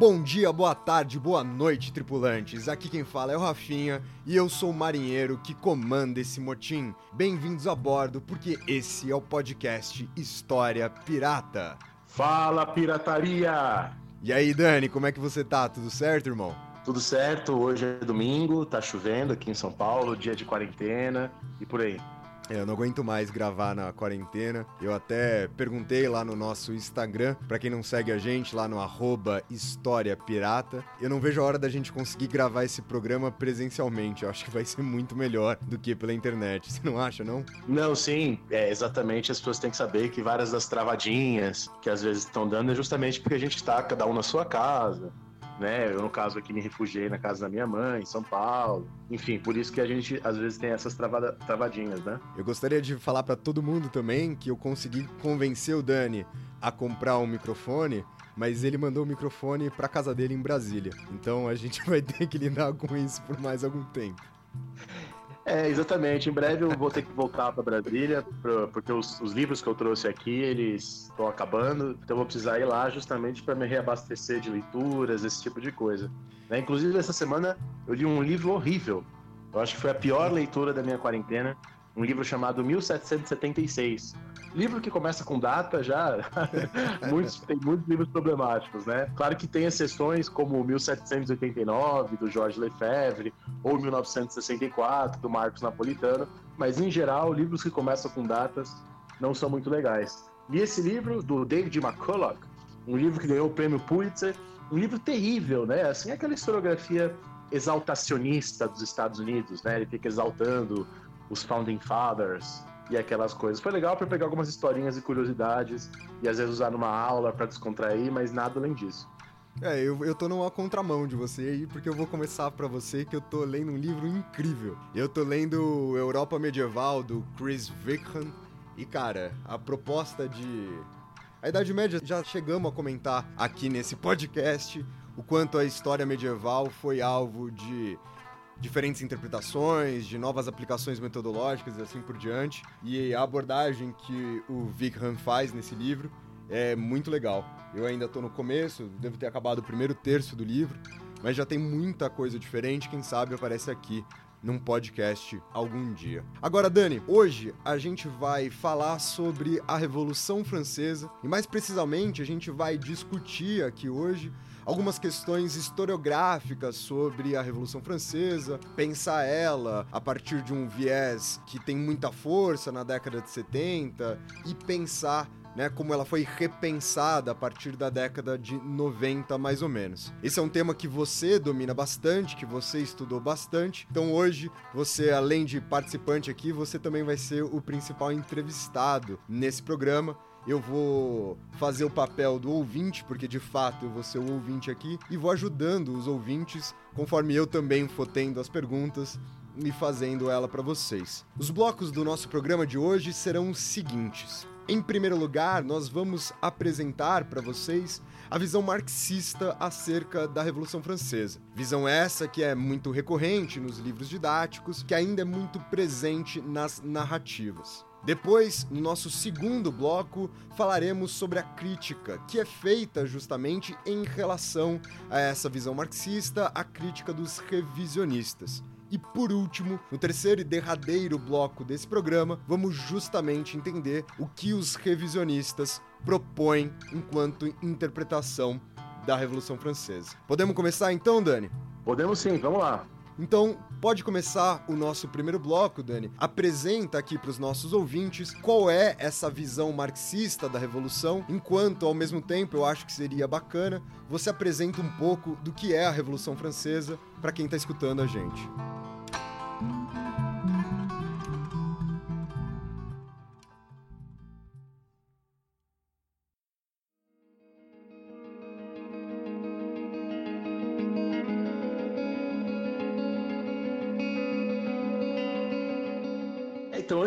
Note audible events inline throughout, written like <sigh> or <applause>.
Bom dia, boa tarde, boa noite, tripulantes. Aqui quem fala é o Rafinha e eu sou o marinheiro que comanda esse motim. Bem-vindos a bordo, porque esse é o podcast História Pirata. Fala, pirataria! E aí, Dani, como é que você tá? Tudo certo, irmão? Tudo certo? Hoje é domingo, tá chovendo aqui em São Paulo, dia de quarentena e por aí. É, Eu não aguento mais gravar na quarentena. Eu até perguntei lá no nosso Instagram, pra quem não segue a gente, lá no História Pirata. Eu não vejo a hora da gente conseguir gravar esse programa presencialmente. Eu acho que vai ser muito melhor do que pela internet. Você não acha, não? Não, sim, é exatamente. As pessoas têm que saber que várias das travadinhas que às vezes estão dando é justamente porque a gente tá cada um na sua casa, né? Eu, no caso aqui, me refugiei na casa da minha mãe, em São Paulo. Enfim, por isso que a gente às vezes tem essas travada- travadinhas, né? Eu gostaria de falar pra todo mundo também que eu consegui convencer o Dani a comprar um microfone, mas ele mandou o microfone pra casa dele em Brasília. Então a gente <laughs> vai ter que lidar com isso por mais algum tempo. É, exatamente. Em breve eu vou ter que voltar para Brasília, pro- porque os, os livros que eu trouxe aqui, eles estão acabando, então eu vou precisar ir lá justamente para me reabastecer de leituras, esse tipo de coisa. Né? Inclusive, essa semana eu li um livro horrível. Eu acho que foi a pior leitura da minha quarentena. Um livro chamado 1776. Livro que começa com data já. <laughs> muitos, tem muitos livros problemáticos, né? Claro que tem exceções como 1789, do Jorge Lefebvre, ou 1964, do Marcos Napolitano, mas em geral, livros que começam com datas não são muito legais. E esse livro, do David McCullough, um livro que ganhou o prêmio Pulitzer, um livro terrível, né? Assim, aquela historiografia exaltacionista dos Estados Unidos, né? Ele fica exaltando os Founding Fathers e aquelas coisas. Foi legal para pegar algumas historinhas e curiosidades e às vezes usar numa aula para descontrair, mas nada além disso. É, eu, eu tô numa contramão de você aí, porque eu vou começar pra você que eu tô lendo um livro incrível. Eu tô lendo Europa Medieval, do Chris Wickham, e cara, a proposta de... A Idade Média já chegamos a comentar aqui nesse podcast o quanto a história medieval foi alvo de diferentes interpretações, de novas aplicações metodológicas e assim por diante. E a abordagem que o Wickham faz nesse livro é muito legal. Eu ainda tô no começo, devo ter acabado o primeiro terço do livro, mas já tem muita coisa diferente, quem sabe aparece aqui num podcast algum dia. Agora, Dani, hoje a gente vai falar sobre a Revolução Francesa e mais precisamente a gente vai discutir aqui hoje algumas questões historiográficas sobre a Revolução Francesa, pensar ela a partir de um viés que tem muita força na década de 70 e pensar né, como ela foi repensada a partir da década de 90, mais ou menos. Esse é um tema que você domina bastante, que você estudou bastante. Então hoje, você, além de participante aqui, você também vai ser o principal entrevistado nesse programa. Eu vou fazer o papel do ouvinte, porque de fato eu vou ser o ouvinte aqui, e vou ajudando os ouvintes conforme eu também for tendo as perguntas e fazendo ela para vocês. Os blocos do nosso programa de hoje serão os seguintes. Em primeiro lugar, nós vamos apresentar para vocês a visão marxista acerca da Revolução Francesa. Visão essa que é muito recorrente nos livros didáticos, que ainda é muito presente nas narrativas. Depois, no nosso segundo bloco, falaremos sobre a crítica, que é feita justamente em relação a essa visão marxista, a crítica dos revisionistas. E por último, no terceiro e derradeiro bloco desse programa, vamos justamente entender o que os revisionistas propõem enquanto interpretação da Revolução Francesa. Podemos começar então, Dani? Podemos sim, vamos lá. Então, pode começar o nosso primeiro bloco, Dani. Apresenta aqui para os nossos ouvintes qual é essa visão marxista da revolução, enquanto ao mesmo tempo eu acho que seria bacana você apresenta um pouco do que é a Revolução Francesa para quem está escutando a gente.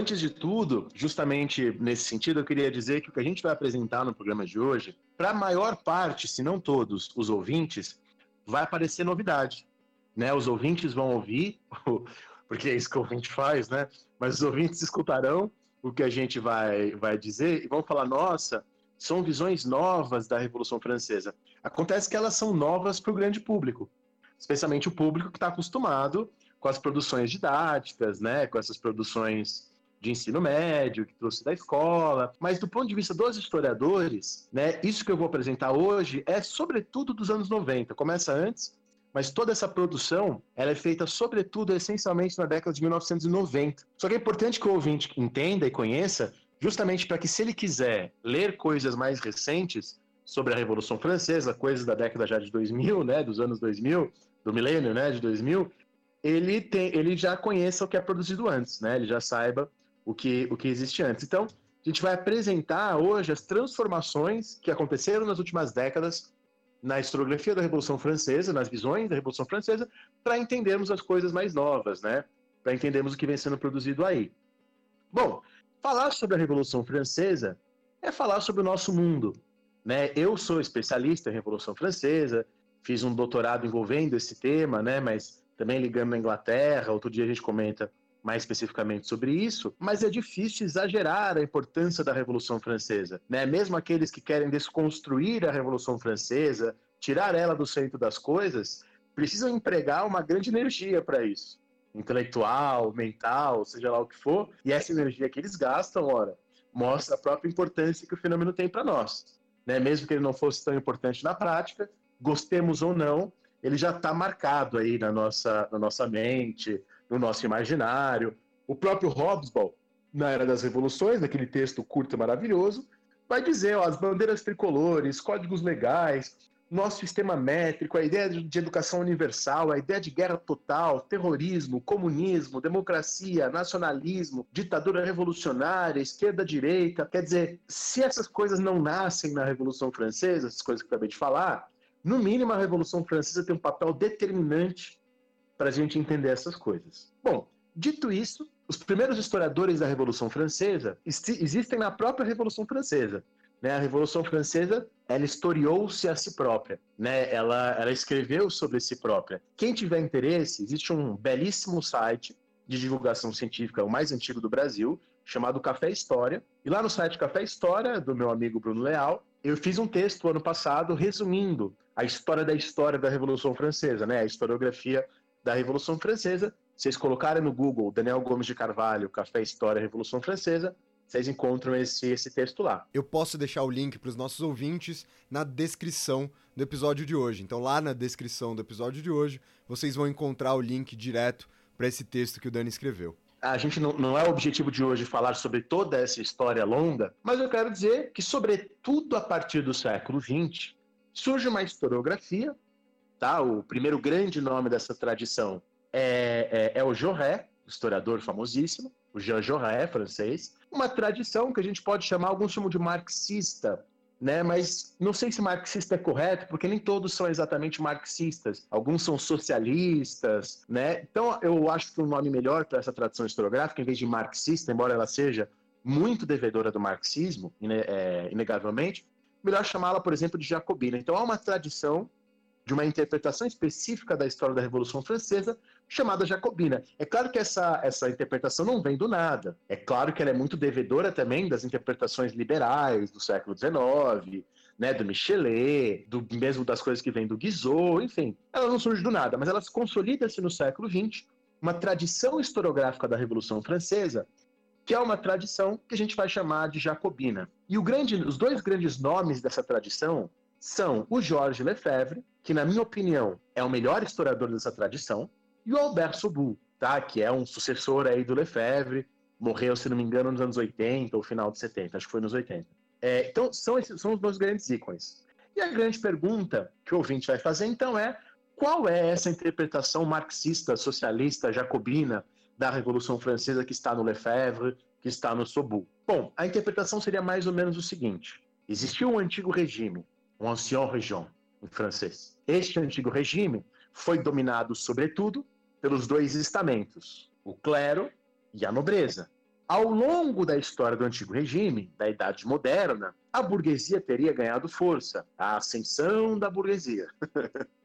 Antes de tudo, justamente nesse sentido, eu queria dizer que o que a gente vai apresentar no programa de hoje, para a maior parte, se não todos, os ouvintes, vai aparecer novidade. Né? Os ouvintes vão ouvir, <laughs> porque é isso que o ouvinte faz, né? Mas os ouvintes escutarão o que a gente vai, vai dizer e vão falar: nossa, são visões novas da Revolução Francesa. Acontece que elas são novas para o grande público, especialmente o público que está acostumado com as produções didáticas, né? Com essas produções de ensino médio, que trouxe da escola, mas do ponto de vista dos historiadores, né, isso que eu vou apresentar hoje é sobretudo dos anos 90, começa antes, mas toda essa produção ela é feita sobretudo essencialmente na década de 1990. Só que é importante que o ouvinte entenda e conheça, justamente para que se ele quiser ler coisas mais recentes sobre a Revolução Francesa, coisas da década já de 2000, né, dos anos 2000, do milênio, né, de 2000, ele tem, ele já conheça o que é produzido antes, né? Ele já saiba o que, o que existe antes. Então, a gente vai apresentar hoje as transformações que aconteceram nas últimas décadas na historiografia da Revolução Francesa, nas visões da Revolução Francesa, para entendermos as coisas mais novas, né? Para entendermos o que vem sendo produzido aí. Bom, falar sobre a Revolução Francesa é falar sobre o nosso mundo, né? Eu sou especialista em Revolução Francesa, fiz um doutorado envolvendo esse tema, né? Mas também ligando na Inglaterra, outro dia a gente comenta mais especificamente sobre isso, mas é difícil exagerar a importância da Revolução Francesa, né? Mesmo aqueles que querem desconstruir a Revolução Francesa, tirar ela do centro das coisas, precisam empregar uma grande energia para isso, intelectual, mental, seja lá o que for, e essa energia que eles gastam, ora, mostra a própria importância que o fenômeno tem para nós, né? Mesmo que ele não fosse tão importante na prática, gostemos ou não, ele já está marcado aí na nossa, na nossa mente, no nosso imaginário. O próprio Hobsbawm, na Era das Revoluções, naquele texto curto e maravilhoso, vai dizer ó, as bandeiras tricolores, códigos legais, nosso sistema métrico, a ideia de educação universal, a ideia de guerra total, terrorismo, comunismo, democracia, nacionalismo, ditadura revolucionária, esquerda-direita. Quer dizer, se essas coisas não nascem na Revolução Francesa, essas coisas que eu acabei de falar, no mínimo a Revolução Francesa tem um papel determinante para a gente entender essas coisas. Bom, dito isso, os primeiros historiadores da Revolução Francesa existem na própria Revolução Francesa. Né? A Revolução Francesa ela historiou-se a si própria, né? ela, ela escreveu sobre si própria. Quem tiver interesse, existe um belíssimo site de divulgação científica, o mais antigo do Brasil, chamado Café História. E lá no site Café História, do meu amigo Bruno Leal, eu fiz um texto ano passado resumindo a história da história da Revolução Francesa, né? A historiografia da Revolução Francesa. Vocês colocarem no Google Daniel Gomes de Carvalho, Café História Revolução Francesa, vocês encontram esse, esse texto lá. Eu posso deixar o link para os nossos ouvintes na descrição do episódio de hoje. Então, lá na descrição do episódio de hoje, vocês vão encontrar o link direto para esse texto que o Dani escreveu. A gente não, não é o objetivo de hoje falar sobre toda essa história longa, mas eu quero dizer que, sobretudo a partir do século XX, surge uma historiografia Tá? O primeiro grande nome dessa tradição é, é, é o Jaurès, historiador famosíssimo, o Jean Jaurès, francês. Uma tradição que a gente pode chamar, alguns chamam de marxista, né? Mas não sei se marxista é correto, porque nem todos são exatamente marxistas. Alguns são socialistas, né? Então eu acho que um nome melhor para essa tradição historiográfica, em vez de marxista, embora ela seja muito devedora do marxismo, é, inegavelmente, melhor chamá-la, por exemplo, de jacobina. Então há uma tradição de uma interpretação específica da história da Revolução Francesa chamada jacobina. É claro que essa, essa interpretação não vem do nada. É claro que ela é muito devedora também das interpretações liberais do século XIX, né, do Michelet, do mesmo das coisas que vêm do Guizot, enfim. Ela não surge do nada, mas ela se consolida-se no século XX, uma tradição historiográfica da Revolução Francesa, que é uma tradição que a gente vai chamar de jacobina. E grande, os dois grandes nomes dessa tradição são o Georges Lefebvre, que na minha opinião é o melhor historiador dessa tradição, e o Albert Soubou, tá? que é um sucessor aí do Lefebvre, morreu, se não me engano, nos anos 80 ou final de 70, acho que foi nos 80. É, então, são, esses, são os meus grandes ícones. E a grande pergunta que o ouvinte vai fazer, então, é qual é essa interpretação marxista, socialista, jacobina da Revolução Francesa que está no Lefebvre, que está no Soubou? Bom, a interpretação seria mais ou menos o seguinte. Existiu um antigo regime um ancien régime em francês. Este antigo regime foi dominado, sobretudo, pelos dois estamentos, o clero e a nobreza. Ao longo da história do antigo regime, da Idade Moderna, a burguesia teria ganhado força, a ascensão da burguesia. <laughs>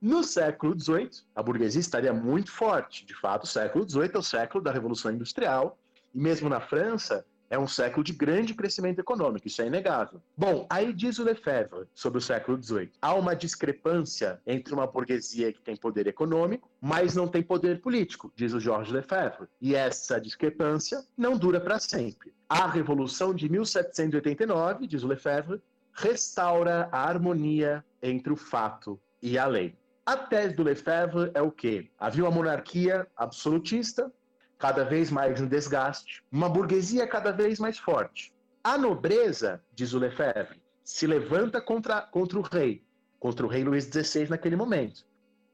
No século XVIII, a burguesia estaria muito forte. De fato, o século XVIII é o século da Revolução Industrial, e mesmo na França, é um século de grande crescimento econômico, isso é inegável. Bom, aí diz o Lefebvre sobre o século XVIII. Há uma discrepância entre uma burguesia que tem poder econômico, mas não tem poder político, diz o Georges Lefebvre. E essa discrepância não dura para sempre. A Revolução de 1789, diz o Lefebvre, restaura a harmonia entre o fato e a lei. A tese do Lefebvre é o quê? Havia uma monarquia absolutista, cada vez mais em desgaste, uma burguesia cada vez mais forte. A nobreza, diz o Lefebvre, se levanta contra, contra o rei, contra o rei Luís XVI naquele momento.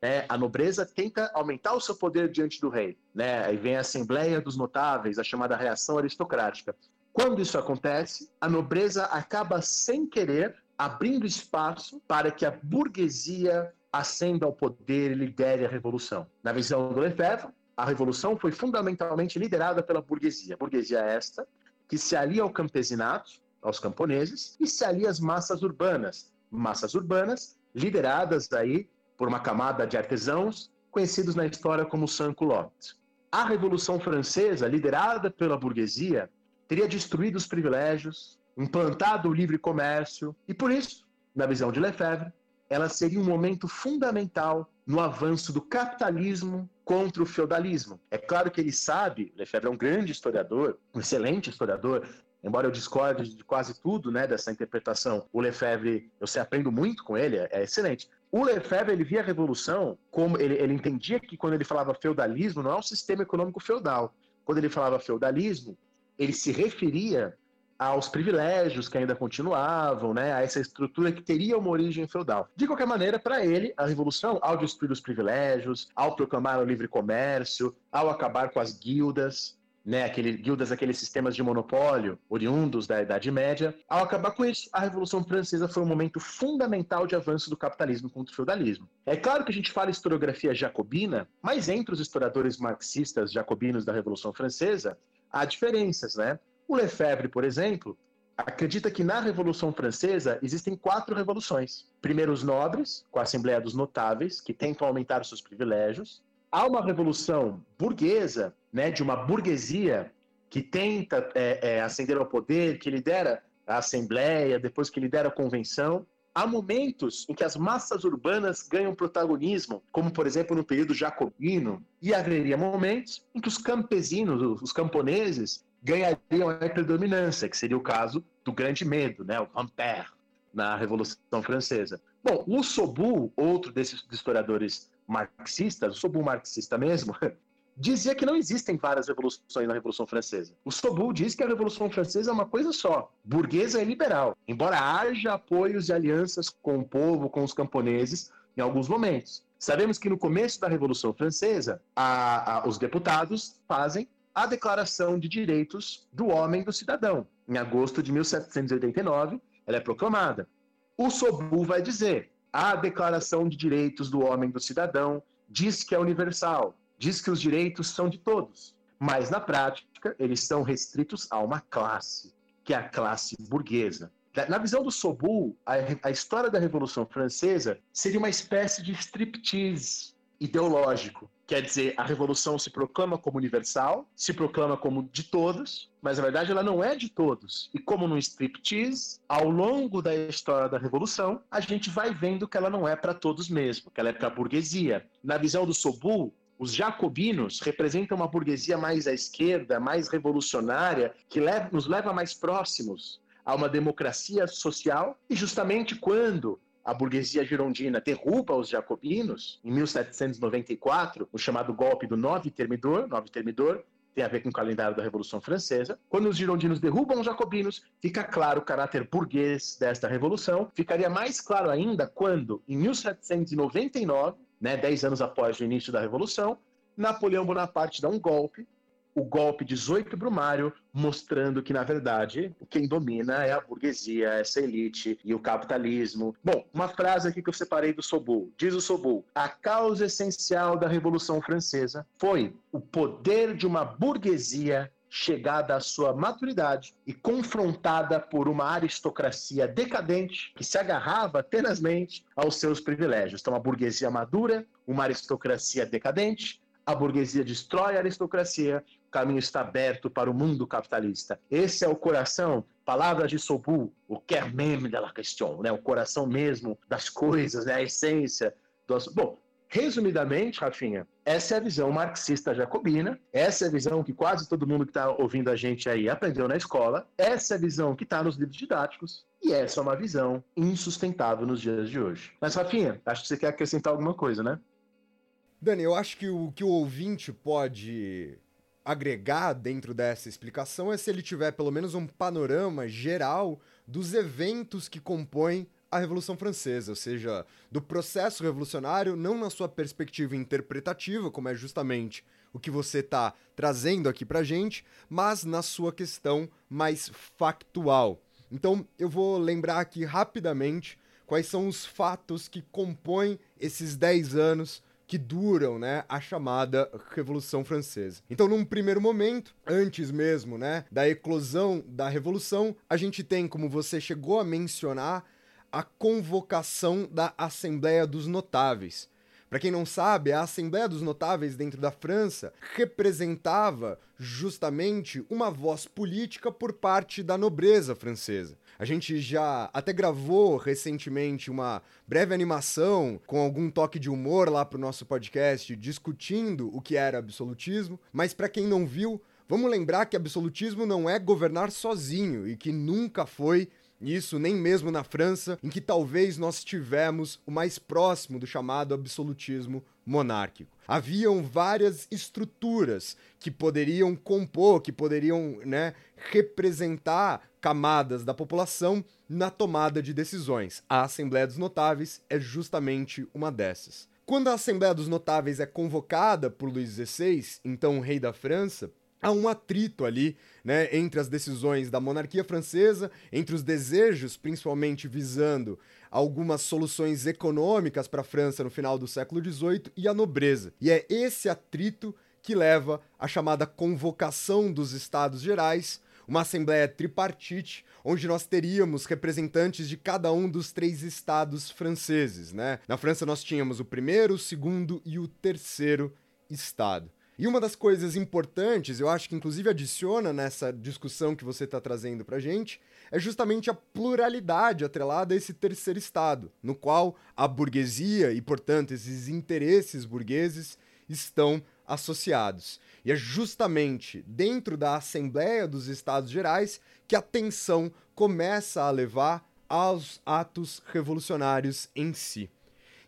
É, a nobreza tenta aumentar o seu poder diante do rei. Né? Aí vem a Assembleia dos Notáveis, a chamada reação aristocrática. Quando isso acontece, a nobreza acaba sem querer abrindo espaço para que a burguesia ascenda ao poder e lidere a revolução. Na visão do Lefebvre, a revolução foi fundamentalmente liderada pela burguesia. Burguesia esta que se alia ao campesinato, aos camponeses, e se alia às massas urbanas. Massas urbanas lideradas aí por uma camada de artesãos conhecidos na história como sans-culottes. A Revolução Francesa, liderada pela burguesia, teria destruído os privilégios, implantado o livre comércio, e por isso, na visão de Lefebvre, ela seria um momento fundamental no avanço do capitalismo contra o feudalismo. É claro que ele sabe, Lefebvre é um grande historiador, um excelente historiador, embora eu discorde de quase tudo né, dessa interpretação, o Lefebvre, eu sei, aprendo muito com ele, é excelente. O Lefebvre ele via a revolução como ele, ele entendia que quando ele falava feudalismo não é um sistema econômico feudal. Quando ele falava feudalismo, ele se referia aos privilégios que ainda continuavam, né, a essa estrutura que teria uma origem feudal. De qualquer maneira, para ele, a revolução, ao destruir os privilégios, ao proclamar o livre comércio, ao acabar com as guildas, né, aquele, guildas, aqueles sistemas de monopólio oriundos da Idade Média. Ao acabar com isso, a Revolução Francesa foi um momento fundamental de avanço do capitalismo contra o feudalismo. É claro que a gente fala historiografia jacobina, mas entre os historiadores marxistas jacobinos da Revolução Francesa, há diferenças, né? O Lefebvre, por exemplo, acredita que na Revolução Francesa existem quatro revoluções. Primeiro, os nobres, com a Assembleia dos Notáveis, que tentam aumentar seus privilégios. Há uma revolução burguesa, né, de uma burguesia que tenta é, é, ascender ao poder, que lidera a Assembleia, depois que lidera a Convenção. Há momentos em que as massas urbanas ganham protagonismo, como por exemplo no período jacobino, e haveria momentos em que os campesinos, os camponeses, ganhariam a predominância, que seria o caso do Grande Medo, né, o Ampère, na Revolução Francesa. Bom, o Sobu, outro desses historiadores marxistas, o Sobu marxista mesmo, <laughs> dizia que não existem várias revoluções na Revolução Francesa. O Sobu diz que a Revolução Francesa é uma coisa só, burguesa e liberal, embora haja apoios e alianças com o povo, com os camponeses, em alguns momentos. Sabemos que no começo da Revolução Francesa, a, a, os deputados fazem a Declaração de Direitos do Homem e do Cidadão. Em agosto de 1789, ela é proclamada. O Sobu vai dizer: a Declaração de Direitos do Homem e do Cidadão diz que é universal, diz que os direitos são de todos, mas na prática eles são restritos a uma classe, que é a classe burguesa. Na visão do Sobu, a, a história da Revolução Francesa seria uma espécie de striptease ideológico Quer dizer, a revolução se proclama como universal, se proclama como de todos, mas na verdade ela não é de todos. E como no striptease, ao longo da história da revolução, a gente vai vendo que ela não é para todos mesmo, que ela é para a burguesia. Na visão do Sobu, os jacobinos representam uma burguesia mais à esquerda, mais revolucionária, que nos leva mais próximos a uma democracia social. E justamente quando a burguesia girondina derruba os jacobinos em 1794, o chamado golpe do Nove Termidor, Nove Termidor, tem a ver com o calendário da Revolução Francesa. Quando os girondinos derrubam os jacobinos, fica claro o caráter burguês desta revolução. Ficaria mais claro ainda quando, em 1799, né, dez anos após o início da Revolução, Napoleão Bonaparte dá um golpe o golpe 18 Brumário, mostrando que, na verdade, quem domina é a burguesia, essa elite e o capitalismo. Bom, uma frase aqui que eu separei do Sobu. Diz o Sobu: a causa essencial da Revolução Francesa foi o poder de uma burguesia chegada à sua maturidade e confrontada por uma aristocracia decadente que se agarrava tenazmente aos seus privilégios. Então, a burguesia madura, uma aristocracia decadente, a burguesia destrói a aristocracia, caminho está aberto para o mundo capitalista. Esse é o coração, palavras de Sobu, o quer même de la question, né? o coração mesmo das coisas, né? a essência. Do... Bom, resumidamente, Rafinha, essa é a visão marxista jacobina, essa é a visão que quase todo mundo que está ouvindo a gente aí aprendeu na escola, essa é a visão que está nos livros didáticos, e essa é uma visão insustentável nos dias de hoje. Mas, Rafinha, acho que você quer acrescentar alguma coisa, né? Dani, eu acho que o que o ouvinte pode agregar dentro dessa explicação é se ele tiver pelo menos um panorama geral dos eventos que compõem a Revolução Francesa, ou seja, do processo revolucionário, não na sua perspectiva interpretativa, como é justamente o que você está trazendo aqui pra gente, mas na sua questão mais factual. Então, eu vou lembrar aqui rapidamente quais são os fatos que compõem esses 10 anos que duram, né, a chamada Revolução Francesa. Então, num primeiro momento, antes mesmo, né, da eclosão da Revolução, a gente tem, como você chegou a mencionar, a convocação da Assembleia dos Notáveis. Para quem não sabe, a Assembleia dos Notáveis dentro da França representava justamente uma voz política por parte da nobreza francesa. A gente já até gravou recentemente uma breve animação com algum toque de humor lá pro nosso podcast discutindo o que era absolutismo, mas para quem não viu, vamos lembrar que absolutismo não é governar sozinho e que nunca foi isso nem mesmo na França, em que talvez nós tivemos o mais próximo do chamado absolutismo monárquico. Haviam várias estruturas que poderiam compor, que poderiam né, representar camadas da população na tomada de decisões. A Assembleia dos Notáveis é justamente uma dessas. Quando a Assembleia dos Notáveis é convocada por Luís XVI, então rei da França, há um atrito ali, né, entre as decisões da monarquia francesa, entre os desejos, principalmente visando algumas soluções econômicas para a França no final do século XVIII e a nobreza. E é esse atrito que leva à chamada convocação dos Estados Gerais, uma assembleia tripartite, onde nós teríamos representantes de cada um dos três estados franceses, né? Na França nós tínhamos o primeiro, o segundo e o terceiro estado. E uma das coisas importantes, eu acho que inclusive adiciona nessa discussão que você está trazendo para gente, é justamente a pluralidade atrelada a esse terceiro estado, no qual a burguesia e, portanto, esses interesses burgueses estão associados. E é justamente dentro da Assembleia dos Estados Gerais que a tensão começa a levar aos atos revolucionários em si.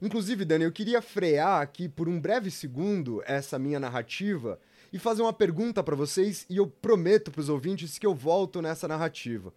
Inclusive, Dani, eu queria frear aqui por um breve segundo essa minha narrativa e fazer uma pergunta para vocês e eu prometo para os ouvintes que eu volto nessa narrativa.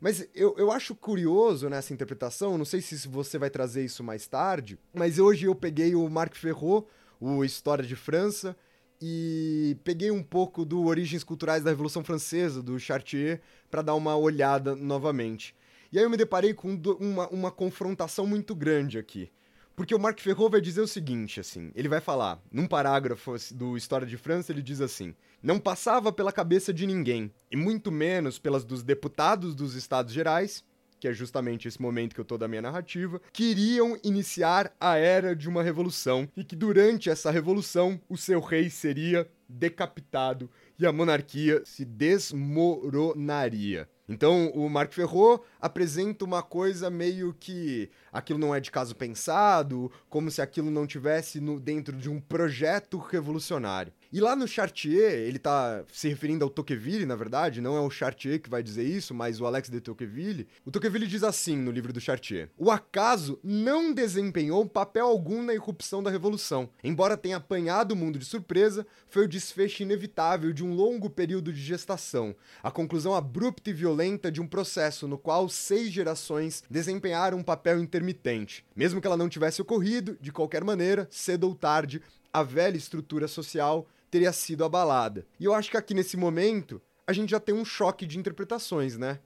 Mas eu, eu acho curioso nessa interpretação, não sei se você vai trazer isso mais tarde, mas hoje eu peguei o Marc Ferrot, o História de França, e peguei um pouco do Origens Culturais da Revolução Francesa, do Chartier, para dar uma olhada novamente. E aí eu me deparei com uma, uma confrontação muito grande aqui. Porque o Marc Ferro vai dizer o seguinte, assim, ele vai falar, num parágrafo do História de França, ele diz assim: "Não passava pela cabeça de ninguém, e muito menos pelas dos deputados dos Estados Gerais, que é justamente esse momento que eu tô da minha narrativa, queriam iniciar a era de uma revolução e que durante essa revolução o seu rei seria decapitado e a monarquia se desmoronaria. Então, o Marc Ferro apresenta uma coisa meio que aquilo não é de caso pensado, como se aquilo não tivesse no, dentro de um projeto revolucionário. E lá no Chartier, ele tá se referindo ao Tocqueville, na verdade, não é o Chartier que vai dizer isso, mas o Alex de Tocqueville. O Tocqueville diz assim no livro do Chartier: O acaso não desempenhou papel algum na irrupção da revolução. Embora tenha apanhado o mundo de surpresa, foi o desfecho inevitável de um longo período de gestação, a conclusão abrupta e violenta de um processo no qual seis gerações desempenharam um papel intermitente. Mesmo que ela não tivesse ocorrido, de qualquer maneira, cedo ou tarde, a velha estrutura social teria sido abalada. E eu acho que aqui nesse momento a gente já tem um choque de interpretações, né?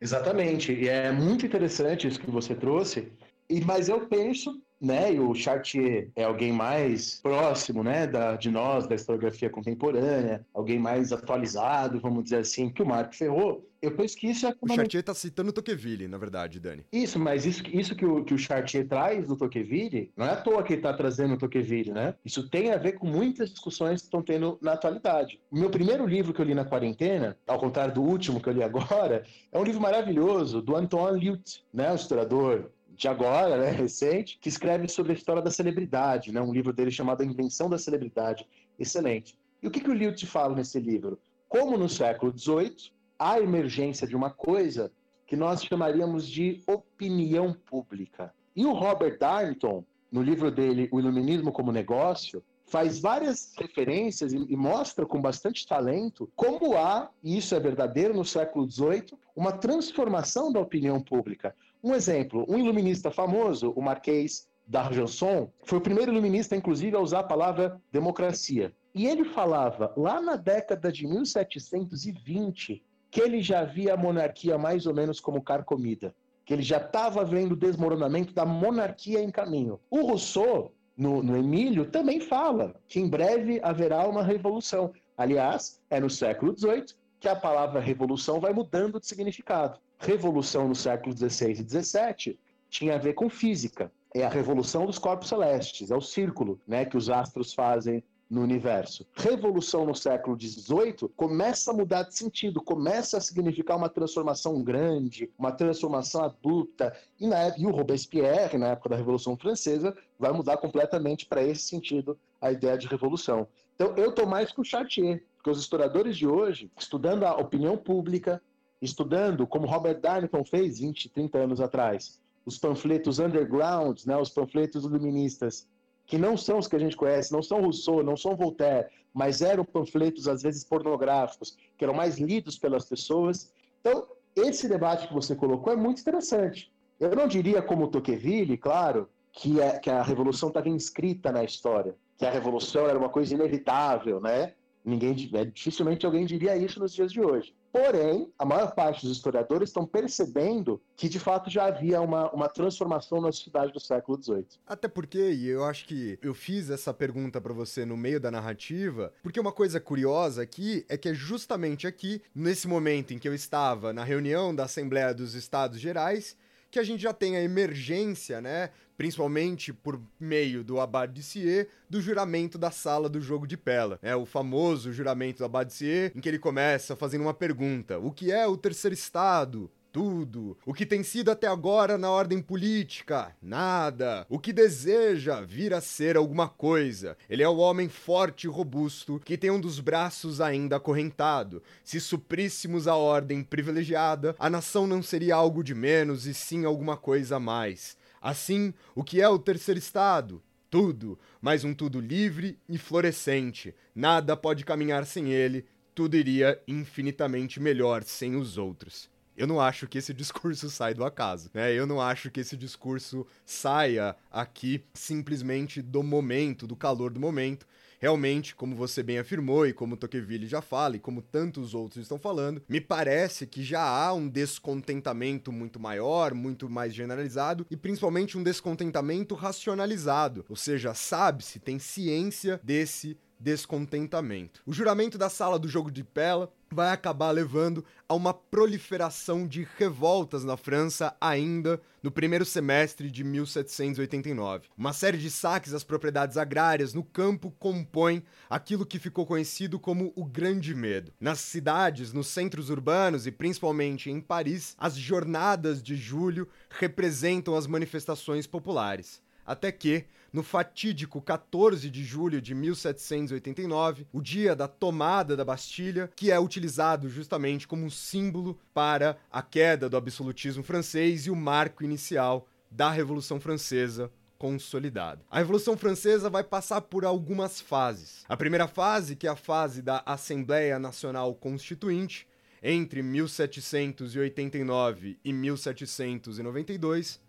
Exatamente. E é muito interessante isso que você trouxe. E mas eu penso né? E o Chartier é alguém mais próximo, né, da, de nós, da historiografia contemporânea, alguém mais atualizado, vamos dizer assim, que o Marco Ferro. Eu penso que isso é O Chartier tá citando Tocqueville, na verdade, Dani. Isso, mas isso, isso que, o, que o Chartier traz do Tocqueville, não é à toa que ele está trazendo o Tocqueville, né? Isso tem a ver com muitas discussões que estão tendo na atualidade. O meu primeiro livro que eu li na quarentena, ao contrário do último que eu li agora, é um livro maravilhoso do Antoine Liut, né? Um historiador de agora, né, recente, que escreve sobre a história da celebridade, né, um livro dele chamado A Invenção da Celebridade, excelente. E o que, que o Liut fala nesse livro? Como no século XVIII, há emergência de uma coisa que nós chamaríamos de opinião pública. E o Robert Darnton, no livro dele O Iluminismo como Negócio, faz várias referências e, mostra com bastante talento como há, e isso é verdadeiro no século XVIII, uma transformação da opinião pública. Um exemplo, um iluminista famoso, o Marquês d'Argenson, foi o primeiro iluminista, inclusive, a usar a palavra democracia. E ele falava, lá na década de 1720, que ele já via a monarquia mais ou menos como carcomida, que ele já estava vendo o desmoronamento da monarquia em caminho. O Rousseau, no, no Emílio, também fala que em breve haverá uma revolução. Aliás, é no século XVIII que a palavra revolução vai mudando de significado. Revolução no século XVI e XVII tinha a ver com física. É a revolução dos corpos celestes, é o círculo né, que os astros fazem no universo. Revolução no século XVIII começa a mudar de sentido, começa a significar uma transformação grande, uma transformação adulta. E, na, e o Robespierre, na época da Revolução Francesa, vai mudar completamente para esse sentido a ideia de revolução. Então, eu estou mais com Chartier, porque os historiadores de hoje, estudando a opinião pública, estudando, como Robert Darnton fez 20, 30 anos atrás, os panfletos underground, né, os panfletos iluministas, que não são os que a gente conhece, não são Rousseau, não são Voltaire, mas eram panfletos às vezes pornográficos, que eram mais lidos pelas pessoas. Então, esse debate que você colocou é muito interessante. Eu não diria como Tocqueville, claro, que, é, que a revolução estava inscrita na história, que a revolução era uma coisa inevitável, né? Ninguém, é, dificilmente alguém diria isso nos dias de hoje. Porém, a maior parte dos historiadores estão percebendo que de fato já havia uma, uma transformação na sociedade do século XVIII. Até porque, e eu acho que eu fiz essa pergunta para você no meio da narrativa, porque uma coisa curiosa aqui é que é justamente aqui, nesse momento em que eu estava na reunião da Assembleia dos Estados Gerais, que a gente já tem a emergência, né? Principalmente por meio do Abad de Sier, do juramento da sala do jogo de Pela. É o famoso juramento do Abad de Sier, em que ele começa fazendo uma pergunta: O que é o terceiro estado? Tudo. O que tem sido até agora na ordem política? Nada. O que deseja vir a ser alguma coisa? Ele é o homem forte e robusto que tem um dos braços ainda acorrentado. Se supríssemos a ordem privilegiada, a nação não seria algo de menos e sim alguma coisa a mais. Assim, o que é o terceiro estado? Tudo, mas um tudo livre e florescente. Nada pode caminhar sem ele, tudo iria infinitamente melhor sem os outros. Eu não acho que esse discurso <laughs> sai do acaso, né? Eu não acho que esse discurso saia aqui simplesmente do momento, do calor do momento. Realmente, como você bem afirmou e como Tocqueville já fala e como tantos outros estão falando, me parece que já há um descontentamento muito maior, muito mais generalizado e principalmente um descontentamento racionalizado, ou seja, sabe-se, tem ciência desse descontentamento. O juramento da sala do jogo de Pela vai acabar levando a uma proliferação de revoltas na França ainda no primeiro semestre de 1789. Uma série de saques às propriedades agrárias no campo compõe aquilo que ficou conhecido como o Grande Medo. Nas cidades, nos centros urbanos e principalmente em Paris, as jornadas de julho representam as manifestações populares. Até que, no fatídico 14 de julho de 1789, o dia da tomada da Bastilha, que é utilizado justamente como um símbolo para a queda do absolutismo francês e o marco inicial da Revolução Francesa consolidada. A Revolução Francesa vai passar por algumas fases. A primeira fase, que é a fase da Assembleia Nacional Constituinte, entre 1789 e 1792,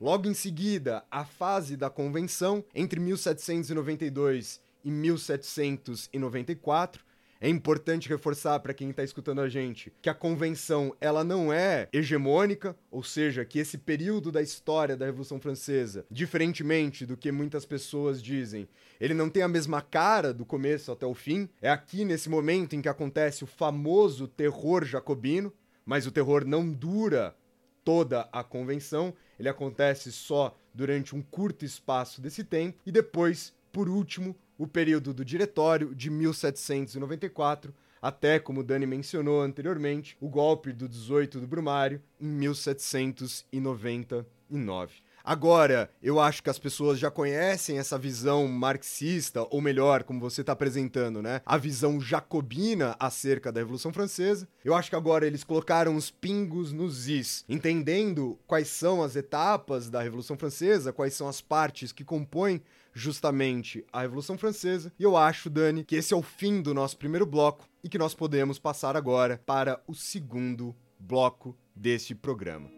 Logo em seguida, a fase da convenção, entre 1792 e 1794, É importante reforçar para quem está escutando a gente que a convenção ela não é hegemônica, ou seja, que esse período da história da Revolução Francesa, diferentemente do que muitas pessoas dizem, ele não tem a mesma cara do começo até o fim. É aqui nesse momento em que acontece o famoso terror jacobino, mas o terror não dura toda a convenção, ele acontece só durante um curto espaço desse tempo e depois, por último, o período do diretório de 1794 até, como Dani mencionou anteriormente, o golpe do 18 do Brumário em 1799. Agora, eu acho que as pessoas já conhecem essa visão marxista, ou melhor, como você está apresentando, né? A visão jacobina acerca da Revolução Francesa. Eu acho que agora eles colocaram os pingos nos is, entendendo quais são as etapas da Revolução Francesa, quais são as partes que compõem justamente a Revolução Francesa. E eu acho, Dani, que esse é o fim do nosso primeiro bloco e que nós podemos passar agora para o segundo bloco deste programa.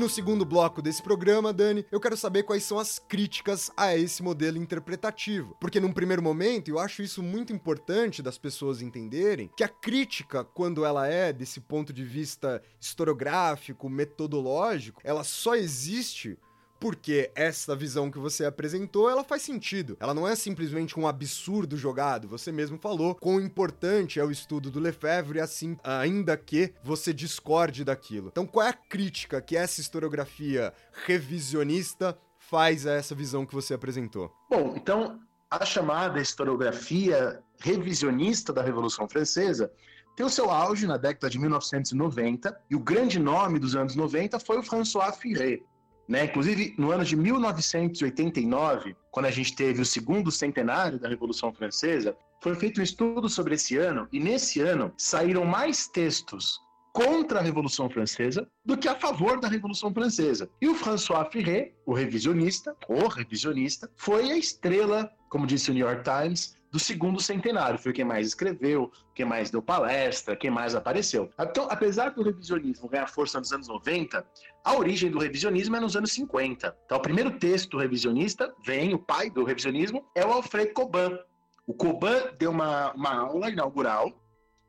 No segundo bloco desse programa, Dani, eu quero saber quais são as críticas a esse modelo interpretativo. Porque num primeiro momento, eu acho isso muito importante das pessoas entenderem que a crítica, quando ela é desse ponto de vista historiográfico, metodológico, ela só existe porque essa visão que você apresentou, ela faz sentido. Ela não é simplesmente um absurdo jogado. Você mesmo falou quão importante é o estudo do Lefebvre, assim, ainda que você discorde daquilo. Então, qual é a crítica que essa historiografia revisionista faz a essa visão que você apresentou? Bom, então a chamada historiografia revisionista da Revolução Francesa tem o seu auge na década de 1990 e o grande nome dos anos 90 foi o François Furet, né? Inclusive, no ano de 1989, quando a gente teve o segundo centenário da Revolução Francesa, foi feito um estudo sobre esse ano, e nesse ano saíram mais textos contra a Revolução Francesa do que a favor da Revolução Francesa. E o François Ferré, o revisionista, o revisionista, foi a estrela, como disse o New York Times, do segundo centenário. Foi quem mais escreveu, quem mais deu palestra, quem mais apareceu. Então, apesar do revisionismo ganhar força nos anos 90, a origem do revisionismo é nos anos 50. Então, o primeiro texto revisionista vem, o pai do revisionismo, é o Alfred Coban. O Coban deu uma, uma aula inaugural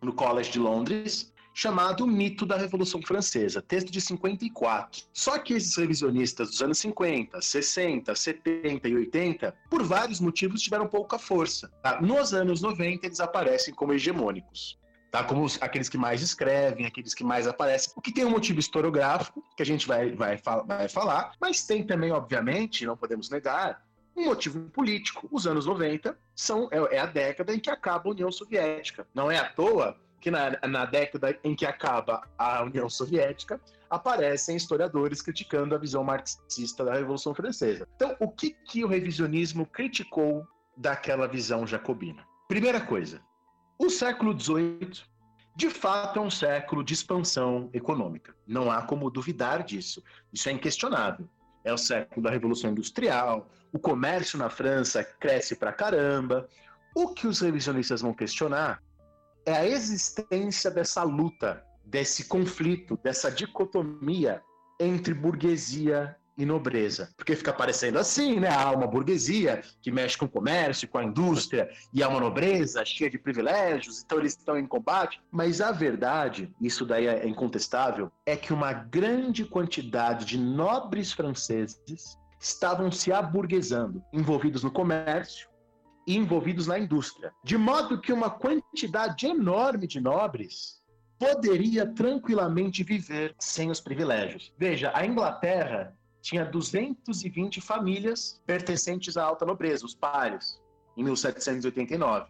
no College de Londres, chamado Mito da Revolução Francesa, texto de 54. Só que esses revisionistas dos anos 50, 60, 70 e 80, por vários motivos, tiveram pouca força. Tá? Nos anos 90, eles aparecem como hegemônicos. Tá? Como os, aqueles que mais escrevem, aqueles que mais aparecem, o que tem um motivo historiográfico, que a gente vai, vai, vai falar, mas tem também, obviamente, não podemos negar, um motivo político. Os anos 90 são, é, é a década em que acaba a União Soviética. Não é à toa que na, na década em que acaba a União Soviética, aparecem historiadores criticando a visão marxista da Revolução Francesa. Então, o que, que o revisionismo criticou daquela visão jacobina? Primeira coisa, o século XVIII, de fato, é um século de expansão econômica. Não há como duvidar disso. Isso é inquestionável. É o século da Revolução Industrial, o comércio na França cresce pra caramba. O que os revisionistas vão questionar é a existência dessa luta, desse conflito, dessa dicotomia entre burguesia e nobreza. Porque fica parecendo assim, né? Há uma burguesia que mexe com o comércio, com a indústria, e há uma nobreza cheia de privilégios, então eles estão em combate. Mas a verdade, isso daí é incontestável, é que uma grande quantidade de nobres franceses estavam se aburguesando, envolvidos no comércio, envolvidos na indústria. De modo que uma quantidade enorme de nobres poderia tranquilamente viver sem os privilégios. Veja, a Inglaterra tinha 220 famílias pertencentes à alta nobreza, os pares, em 1789.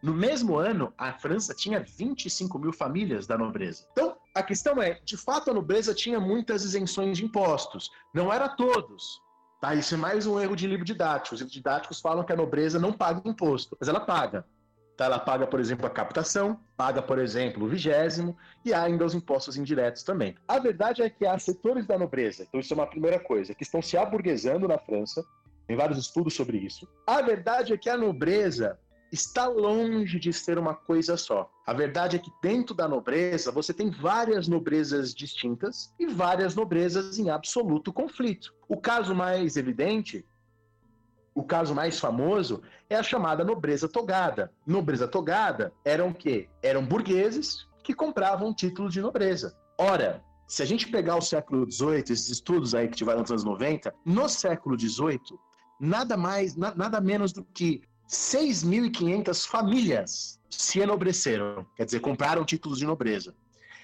No mesmo ano, a França tinha 25 mil famílias da nobreza. Então, a questão é, de fato, a nobreza tinha muitas isenções de impostos. Não era todos, Tá? Isso é mais um erro de livro didático. Os livros didáticos falam que a nobreza não paga imposto, mas ela paga. Tá? Ela paga, por exemplo, a captação, paga, por exemplo, o vigésimo, e ainda os impostos indiretos também. A verdade é que há setores da nobreza, então isso é uma primeira coisa, que estão se aburguesando na França, Tem vários estudos sobre isso. A verdade é que a nobreza está longe de ser uma coisa só. A verdade é que dentro da nobreza você tem várias nobrezas distintas e várias nobrezas em absoluto conflito. O caso mais evidente, o caso mais famoso é a chamada nobreza togada. Nobreza togada eram o quê? Eram burgueses que compravam título de nobreza. Ora, se a gente pegar o século XVIII, esses estudos aí que tiveram nos anos 90, no século XVIII, nada mais, na, nada menos do que 6.500 famílias se enobreceram, quer dizer, compraram títulos de nobreza.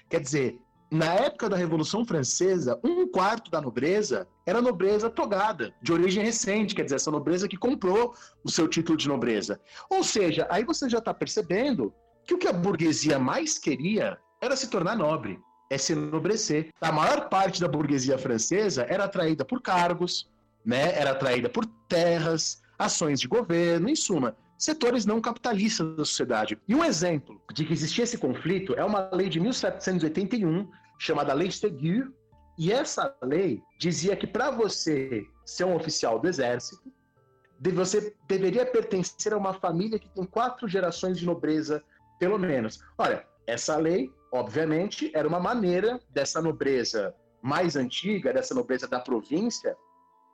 Quer dizer, na época da Revolução Francesa, um quarto da nobreza era nobreza togada, de origem recente, quer dizer, essa nobreza que comprou o seu título de nobreza. Ou seja, aí você já está percebendo que o que a burguesia mais queria era se tornar nobre é se enobrecer. A maior parte da burguesia francesa era atraída por cargos, né? era atraída por terras, ações de governo, em suma, setores não capitalistas da sociedade. E um exemplo de que existia esse conflito é uma lei de 1781, chamada Lei Ségur, e essa lei dizia que para você ser um oficial do exército, você deveria pertencer a uma família que tem quatro gerações de nobreza, pelo menos. Olha, essa lei obviamente, era uma maneira dessa nobreza mais antiga, dessa nobreza da província,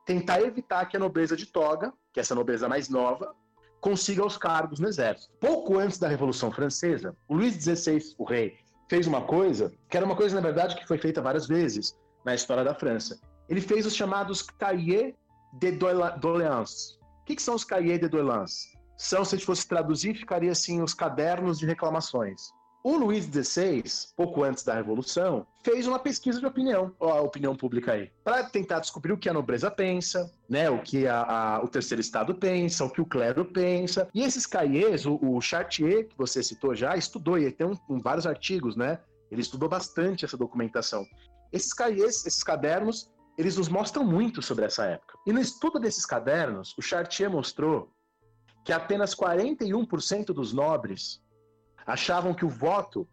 tentar evitar que a nobreza de toga, que é essa nobreza mais nova, consiga os cargos no exército. Pouco antes da Revolução Francesa, o Luís XVI, o rei, fez uma coisa, que era uma coisa, na verdade, que foi feita várias vezes na história da França. Ele fez os chamados cahiers de doléances. O que, que são os cahiers de doléances? São, se a gente fosse traduzir, ficaria assim, os cadernos de reclamações. O Luiz XVI, pouco antes da Revolução, fez uma pesquisa de opinião, a opinião pública aí, para tentar descobrir o que a nobreza pensa, né, o que a, a, o terceiro estado pensa, o que o clero pensa. E esses cahiers, o, o Chartier, que você citou já, estudou, e tem um, um, vários artigos, né? Ele estudou bastante essa documentação. Esses cahiers, esses cadernos, eles nos mostram muito sobre essa época. E no estudo desses cadernos, o Chartier mostrou que apenas 41% dos nobres achavam que o voto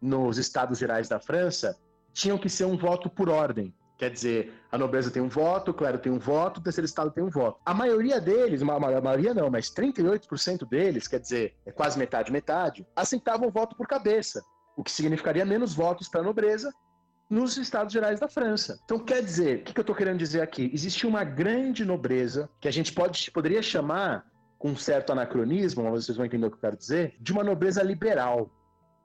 nos Estados Gerais da França tinham que ser um voto por ordem. Quer dizer, a nobreza tem um voto, o clero tem um voto, o terceiro estado tem um voto. A maioria deles, a maioria não, mas 38% deles, quer dizer, é quase metade, metade, aceitavam o voto por cabeça, o que significaria menos votos para a nobreza nos Estados Gerais da França. Então, quer dizer, o que, que eu estou querendo dizer aqui? Existia uma grande nobreza que a gente pode, poderia chamar com um certo anacronismo, mas vocês vão entender o que eu quero dizer, de uma nobreza liberal.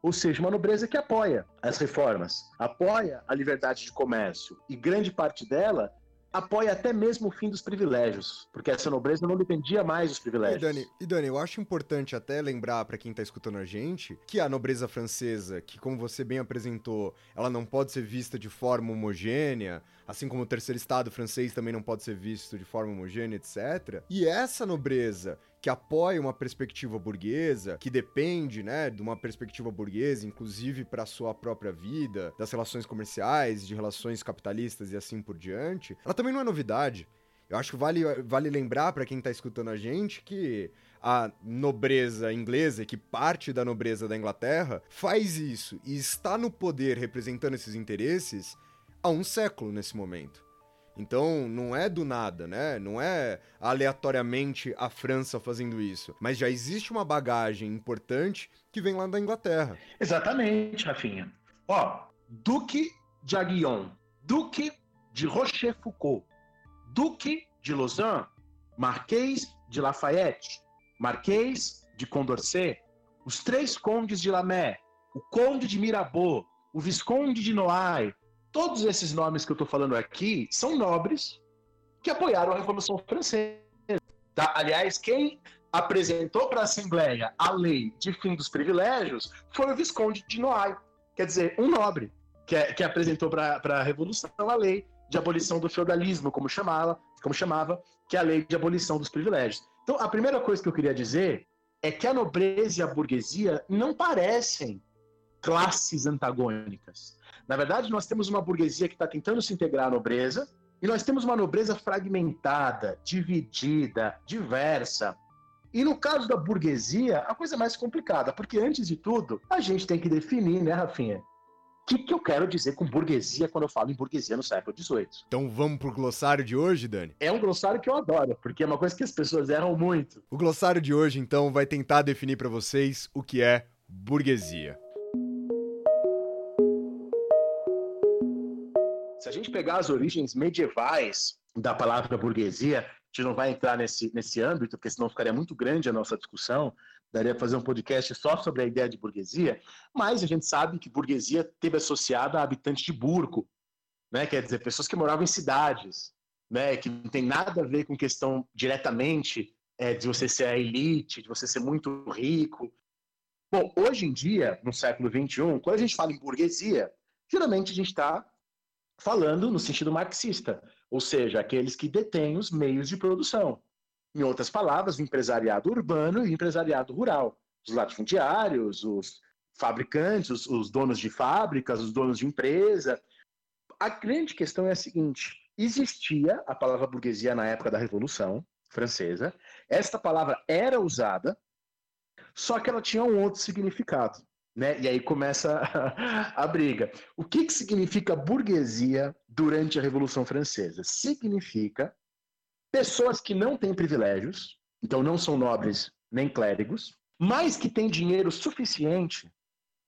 Ou seja, uma nobreza que apoia as reformas, apoia a liberdade de comércio e grande parte dela apoia até mesmo o fim dos privilégios, porque essa nobreza não dependia mais dos privilégios. E Dani, e Dani eu acho importante até lembrar para quem tá escutando a gente que a nobreza francesa, que como você bem apresentou, ela não pode ser vista de forma homogênea, assim como o terceiro estado francês também não pode ser visto de forma homogênea, etc. E essa nobreza que apoia uma perspectiva burguesa, que depende, né, de uma perspectiva burguesa, inclusive para sua própria vida, das relações comerciais, de relações capitalistas e assim por diante, ela também não é novidade. Eu acho que vale, vale lembrar para quem está escutando a gente que a nobreza inglesa, que parte da nobreza da Inglaterra, faz isso e está no poder representando esses interesses há um século nesse momento. Então, não é do nada, né? Não é aleatoriamente a França fazendo isso. Mas já existe uma bagagem importante que vem lá da Inglaterra. Exatamente, Rafinha. Ó, Duque de Aguillon, Duque de Rochefoucauld, Duque de Lausanne, Marquês de Lafayette, Marquês de Condorcet, os três condes de Lamé, o conde de Mirabeau, o visconde de Noailles, Todos esses nomes que eu estou falando aqui são nobres que apoiaram a Revolução Francesa. Tá? Aliás, quem apresentou para a Assembleia a lei de fim dos privilégios foi o Visconde de Noailles, quer dizer, um nobre que, é, que apresentou para a Revolução a lei de abolição do feudalismo, como chamava, como chamava, que é a lei de abolição dos privilégios. Então, a primeira coisa que eu queria dizer é que a nobreza e a burguesia não parecem classes antagônicas. Na verdade, nós temos uma burguesia que está tentando se integrar à nobreza, e nós temos uma nobreza fragmentada, dividida, diversa. E no caso da burguesia, a coisa é mais complicada, porque antes de tudo, a gente tem que definir, né, Rafinha? que, que eu quero dizer com burguesia quando eu falo em burguesia no século XVIII. Então vamos pro glossário de hoje, Dani? É um glossário que eu adoro, porque é uma coisa que as pessoas erram muito. O glossário de hoje, então, vai tentar definir para vocês o que é burguesia. Se a gente pegar as origens medievais da palavra burguesia, a gente não vai entrar nesse, nesse âmbito, porque senão ficaria muito grande a nossa discussão, daria para fazer um podcast só sobre a ideia de burguesia, mas a gente sabe que burguesia teve associada a habitantes de burgo, né? quer dizer, pessoas que moravam em cidades, né? que não tem nada a ver com questão diretamente é, de você ser a elite, de você ser muito rico. Bom, hoje em dia, no século XXI, quando a gente fala em burguesia, geralmente a gente está falando no sentido marxista, ou seja, aqueles que detêm os meios de produção. Em outras palavras, o empresariado urbano e o empresariado rural. Os latifundiários, os fabricantes, os, os donos de fábricas, os donos de empresa. A grande questão é a seguinte: existia a palavra burguesia na época da Revolução Francesa. Esta palavra era usada, só que ela tinha um outro significado. Né? E aí começa a, <laughs> a briga. O que, que significa burguesia durante a Revolução Francesa? Significa pessoas que não têm privilégios, então não são nobres nem clérigos, mas que têm dinheiro suficiente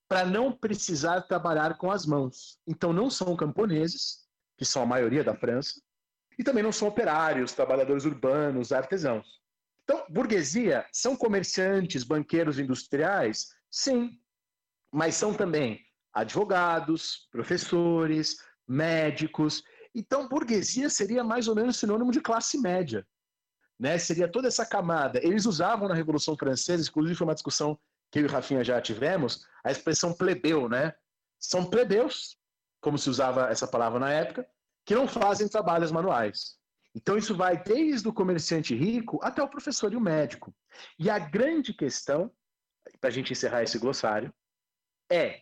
para não precisar trabalhar com as mãos. Então não são camponeses, que são a maioria da França, e também não são operários, trabalhadores urbanos, artesãos. Então, burguesia são comerciantes, banqueiros industriais? Sim, mas são também advogados, professores, médicos. Então, burguesia seria mais ou menos sinônimo de classe média. Né? Seria toda essa camada. Eles usavam na Revolução Francesa, inclusive foi uma discussão que eu e Rafinha já tivemos, a expressão plebeu, né? São plebeus, como se usava essa palavra na época, que não fazem trabalhos manuais. Então, isso vai desde o comerciante rico até o professor e o médico. E a grande questão, para a gente encerrar esse glossário, é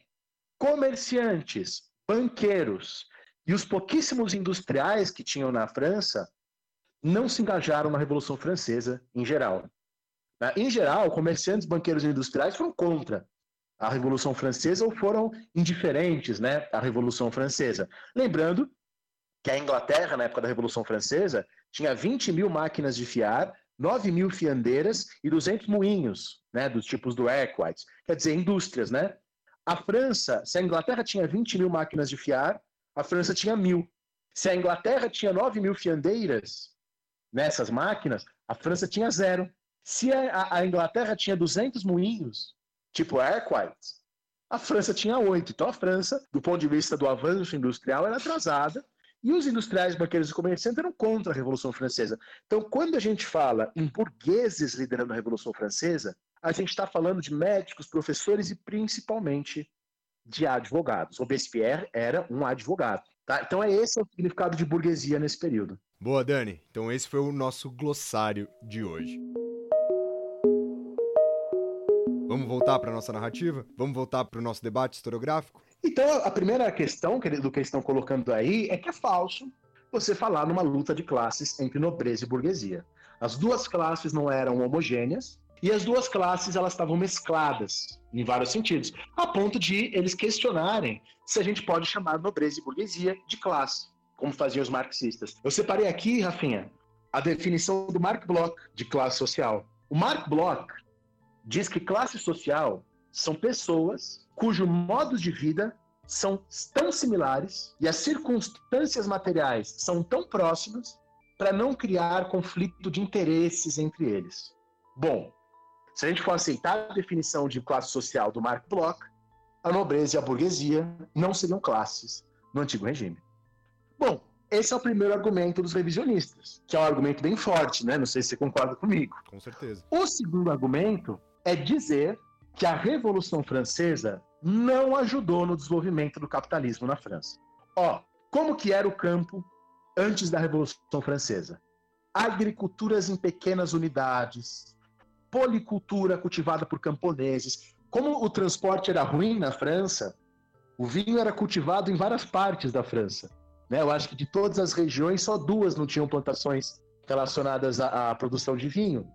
comerciantes, banqueiros e os pouquíssimos industriais que tinham na França não se engajaram na Revolução Francesa em geral. Em geral, comerciantes, banqueiros e industriais foram contra a Revolução Francesa ou foram indiferentes né, à Revolução Francesa. Lembrando que a Inglaterra, na época da Revolução Francesa, tinha 20 mil máquinas de fiar, 9 mil fiandeiras e 200 moinhos, né, dos tipos do Arkwright. Quer dizer, indústrias, né? A França, se a Inglaterra tinha 20 mil máquinas de fiar, a França tinha mil. Se a Inglaterra tinha 9 mil fiandeiras nessas máquinas, a França tinha zero. Se a, a Inglaterra tinha 200 moinhos, tipo Arkwright, a França tinha oito. Então a França, do ponto de vista do avanço industrial, era atrasada. E os industriais, banqueiros e comerciantes eram contra a Revolução Francesa. Então, quando a gente fala em burgueses liderando a Revolução Francesa, a gente está falando de médicos, professores e principalmente de advogados. Robespierre era um advogado. Tá? Então é esse o significado de burguesia nesse período. Boa, Dani. Então esse foi o nosso glossário de hoje. Vamos voltar para nossa narrativa? Vamos voltar para o nosso debate historiográfico? Então, a primeira questão do que eles estão colocando aí é que é falso você falar numa luta de classes entre nobreza e burguesia. As duas classes não eram homogêneas, e as duas classes elas estavam mescladas em vários sentidos, a ponto de eles questionarem se a gente pode chamar nobreza e burguesia de classe, como faziam os marxistas. Eu separei aqui, Rafinha, a definição do Mark Bloch de classe social. O Mark Bloch diz que classe social são pessoas cujo modos de vida são tão similares e as circunstâncias materiais são tão próximas para não criar conflito de interesses entre eles. Bom, se a gente for aceitar a definição de classe social do Mark Bloch, a nobreza e a burguesia não seriam classes no antigo regime. Bom, esse é o primeiro argumento dos revisionistas, que é um argumento bem forte, né? Não sei se você concorda comigo. Com certeza. O segundo argumento é dizer que a Revolução Francesa não ajudou no desenvolvimento do capitalismo na França. Ó, como que era o campo antes da Revolução Francesa? Agriculturas em pequenas unidades, policultura cultivada por camponeses. Como o transporte era ruim na França, o vinho era cultivado em várias partes da França. Né? Eu acho que de todas as regiões, só duas não tinham plantações relacionadas à, à produção de vinho.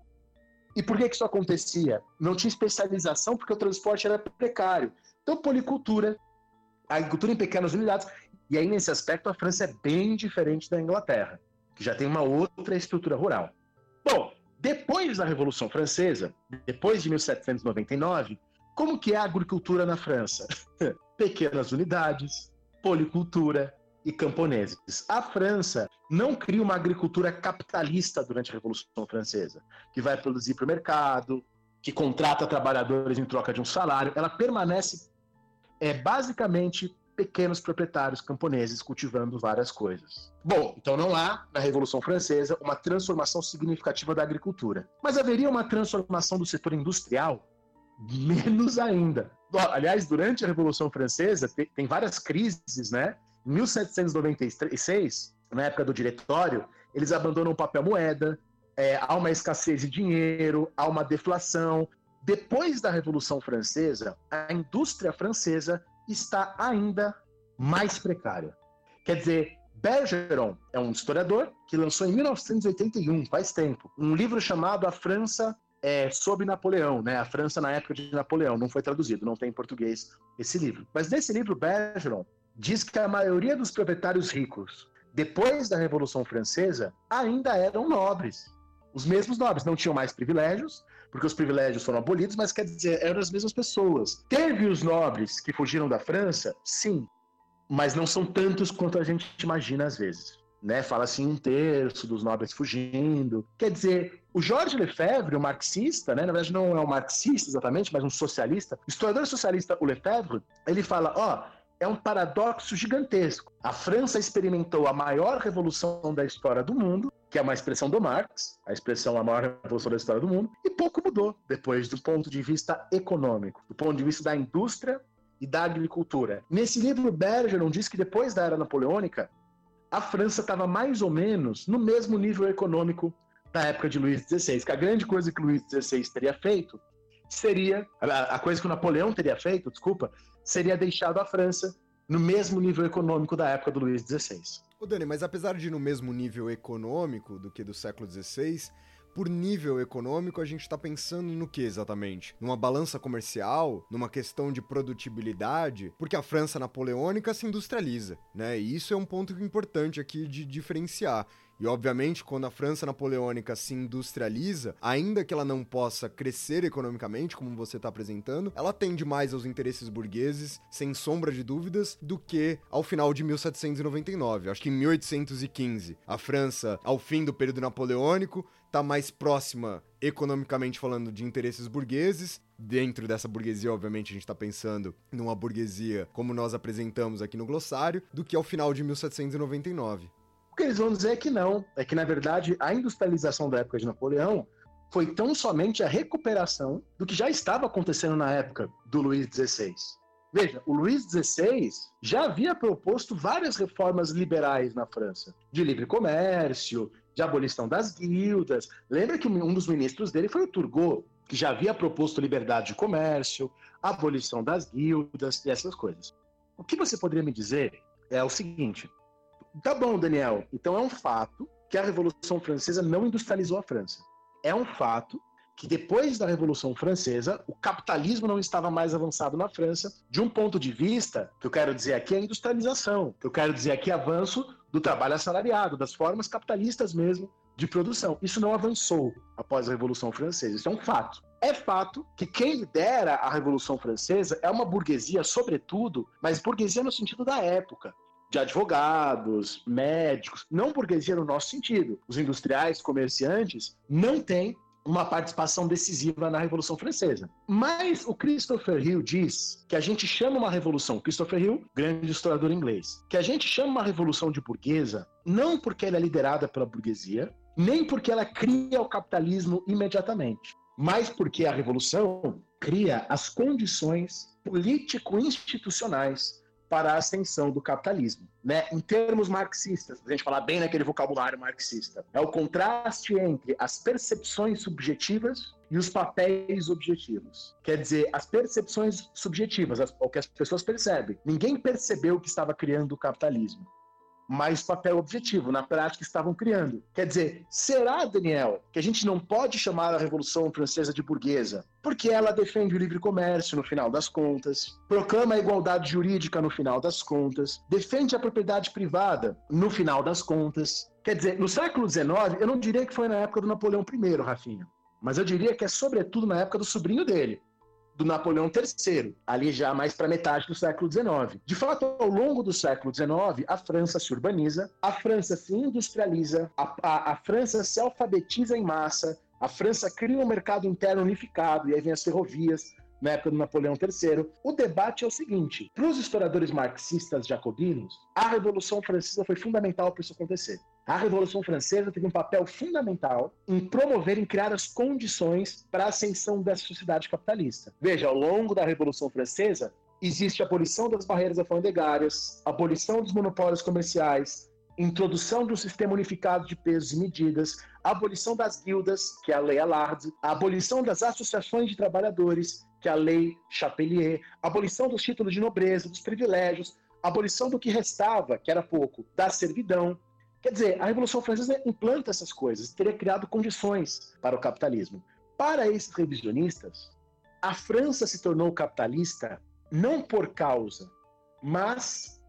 E por que, que isso acontecia? Não tinha especialização porque o transporte era precário. Então, policultura, agricultura em pequenas unidades. E aí, nesse aspecto, a França é bem diferente da Inglaterra, que já tem uma outra estrutura rural. Bom, depois da Revolução Francesa, depois de 1799, como que é a agricultura na França? <laughs> Pequenas unidades, policultura e camponeses. A França não cria uma agricultura capitalista durante a Revolução Francesa, que vai produzir para o mercado, que contrata trabalhadores em troca de um salário. Ela permanece é basicamente pequenos proprietários camponeses cultivando várias coisas. Bom, então não há, na Revolução Francesa, uma transformação significativa da agricultura. Mas haveria uma transformação do setor industrial? Menos ainda. Aliás, durante a Revolução Francesa, tem várias crises, né? Em 1796, na época do diretório, eles abandonam o papel moeda, é, há uma escassez de dinheiro, há uma deflação. Depois da Revolução Francesa, a indústria francesa está ainda mais precária. Quer dizer, Bergeron é um historiador que lançou em 1981, faz tempo, um livro chamado A França é, sob Napoleão, né? A França na época de Napoleão. Não foi traduzido, não tem em português esse livro. Mas nesse livro, Bergeron diz que a maioria dos proprietários ricos, depois da Revolução Francesa, ainda eram nobres. Os mesmos nobres não tinham mais privilégios, porque os privilégios foram abolidos, mas quer dizer, eram as mesmas pessoas. Teve os nobres que fugiram da França? Sim, mas não são tantos quanto a gente imagina às vezes. Né? Fala assim um terço dos nobres fugindo. Quer dizer, o Georges Lefebvre, o marxista, né? na verdade não é um marxista exatamente, mas um socialista, historiador socialista, o Lefebvre, ele fala, ó, oh, é um paradoxo gigantesco. A França experimentou a maior revolução da história do mundo, que é uma expressão do Marx, a expressão a maior revolução da história do mundo, e pouco mudou depois do ponto de vista econômico, do ponto de vista da indústria e da agricultura. Nesse livro, Bergeron diz que depois da era napoleônica, a França estava mais ou menos no mesmo nível econômico da época de Luís XVI, que a grande coisa que Luís XVI teria feito seria, a coisa que o Napoleão teria feito, desculpa, seria deixado a França no mesmo nível econômico da época do Luís XVI. Ô Dani, mas apesar de no mesmo nível econômico do que do século XVI, por nível econômico, a gente está pensando no que exatamente? Numa balança comercial? Numa questão de produtibilidade? Porque a França napoleônica se industrializa, né? E isso é um ponto importante aqui de diferenciar. E obviamente, quando a França napoleônica se industrializa, ainda que ela não possa crescer economicamente, como você está apresentando, ela tende mais aos interesses burgueses, sem sombra de dúvidas, do que ao final de 1799. Acho que em 1815, a França, ao fim do período napoleônico, está mais próxima economicamente falando de interesses burgueses. Dentro dessa burguesia, obviamente, a gente está pensando numa burguesia como nós apresentamos aqui no glossário, do que ao final de 1799 que eles vão dizer é que não. É que, na verdade, a industrialização da época de Napoleão foi tão somente a recuperação do que já estava acontecendo na época do Luís XVI. Veja, o Luís XVI já havia proposto várias reformas liberais na França, de livre comércio, de abolição das guildas. Lembra que um dos ministros dele foi o Turgot, que já havia proposto liberdade de comércio, abolição das guildas e essas coisas. O que você poderia me dizer é o seguinte: Tá bom, Daniel. Então é um fato que a Revolução Francesa não industrializou a França. É um fato que depois da Revolução Francesa, o capitalismo não estava mais avançado na França, de um ponto de vista, que eu quero dizer aqui é a industrialização, que eu quero dizer aqui é avanço do trabalho assalariado, das formas capitalistas mesmo de produção. Isso não avançou após a Revolução Francesa, isso é um fato. É fato que quem lidera a Revolução Francesa é uma burguesia, sobretudo, mas burguesia no sentido da época de advogados, médicos, não burguesia no nosso sentido. Os industriais, comerciantes, não têm uma participação decisiva na Revolução Francesa. Mas o Christopher Hill diz que a gente chama uma revolução, Christopher Hill, grande historiador inglês, que a gente chama uma revolução de burguesa não porque ela é liderada pela burguesia, nem porque ela cria o capitalismo imediatamente, mas porque a revolução cria as condições político-institucionais para a ascensão do capitalismo. Né? Em termos marxistas, a gente falar bem naquele vocabulário marxista, é o contraste entre as percepções subjetivas e os papéis objetivos. Quer dizer, as percepções subjetivas, o que as pessoas percebem. Ninguém percebeu que estava criando o capitalismo. Mas papel objetivo. Na prática, estavam criando. Quer dizer, será, Daniel, que a gente não pode chamar a Revolução Francesa de burguesa? Porque ela defende o livre comércio no final das contas, proclama a igualdade jurídica no final das contas, defende a propriedade privada no final das contas. Quer dizer, no século XIX, eu não diria que foi na época do Napoleão I, Rafinha, mas eu diria que é sobretudo na época do sobrinho dele, do Napoleão III, ali já mais para metade do século XIX. De fato, ao longo do século XIX, a França se urbaniza, a França se industrializa, a, a, a França se alfabetiza em massa, a França cria um mercado interno unificado, e aí vem as ferrovias, na época do Napoleão III. O debate é o seguinte: para os historiadores marxistas jacobinos, a Revolução Francesa foi fundamental para isso acontecer. A Revolução Francesa teve um papel fundamental em promover, em criar as condições para a ascensão dessa sociedade capitalista. Veja, ao longo da Revolução Francesa, existe a abolição das barreiras alfandegárias, abolição dos monopólios comerciais, introdução do sistema unificado de pesos e medidas, abolição das guildas, que é a Lei Allard, a abolição das associações de trabalhadores, que é a Lei Chapelier, abolição dos títulos de nobreza, dos privilégios, abolição do que restava, que era pouco, da servidão, Quer dizer, a Revolução Francesa implanta essas coisas, teria criado condições para o capitalismo. Para esses revisionistas, a França se tornou capitalista não por causa, mas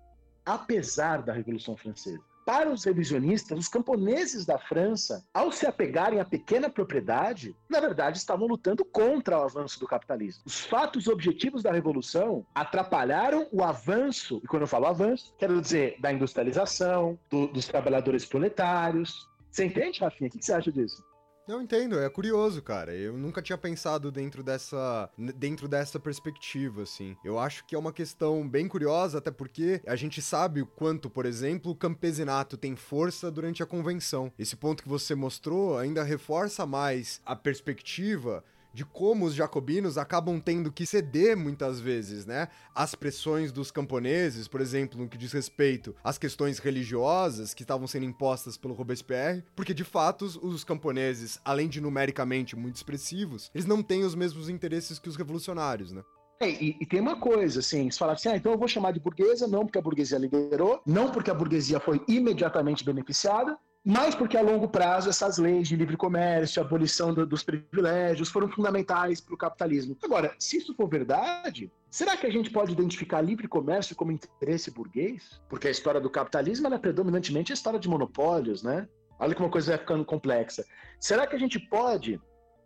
apesar da Revolução Francesa. Para os revisionistas, os camponeses da França, ao se apegarem à pequena propriedade, na verdade estavam lutando contra o avanço do capitalismo. Os fatos objetivos da revolução atrapalharam o avanço, e quando eu falo avanço, quero dizer da industrialização, do, dos trabalhadores proletários. Você entende, Rafinha? O que você acha disso? Eu entendo, é curioso, cara. Eu nunca tinha pensado dentro dessa, dentro dessa perspectiva, assim. Eu acho que é uma questão bem curiosa, até porque a gente sabe o quanto, por exemplo, o campesinato tem força durante a convenção. Esse ponto que você mostrou ainda reforça mais a perspectiva de como os jacobinos acabam tendo que ceder muitas vezes, né? Às pressões dos camponeses, por exemplo, no que diz respeito às questões religiosas que estavam sendo impostas pelo Robespierre, porque de fato os camponeses, além de numericamente muito expressivos, eles não têm os mesmos interesses que os revolucionários, né? É, e, e, tem uma coisa, assim, você fala assim, ah, então eu vou chamar de burguesa, não porque a burguesia liderou, não porque a burguesia foi imediatamente beneficiada, mas porque a longo prazo essas leis de livre comércio, abolição do, dos privilégios foram fundamentais para o capitalismo. Agora, se isso for verdade, será que a gente pode identificar livre comércio como interesse burguês? Porque a história do capitalismo é predominantemente a história de monopólios, né? Olha como a coisa vai ficando complexa. Será que a gente pode.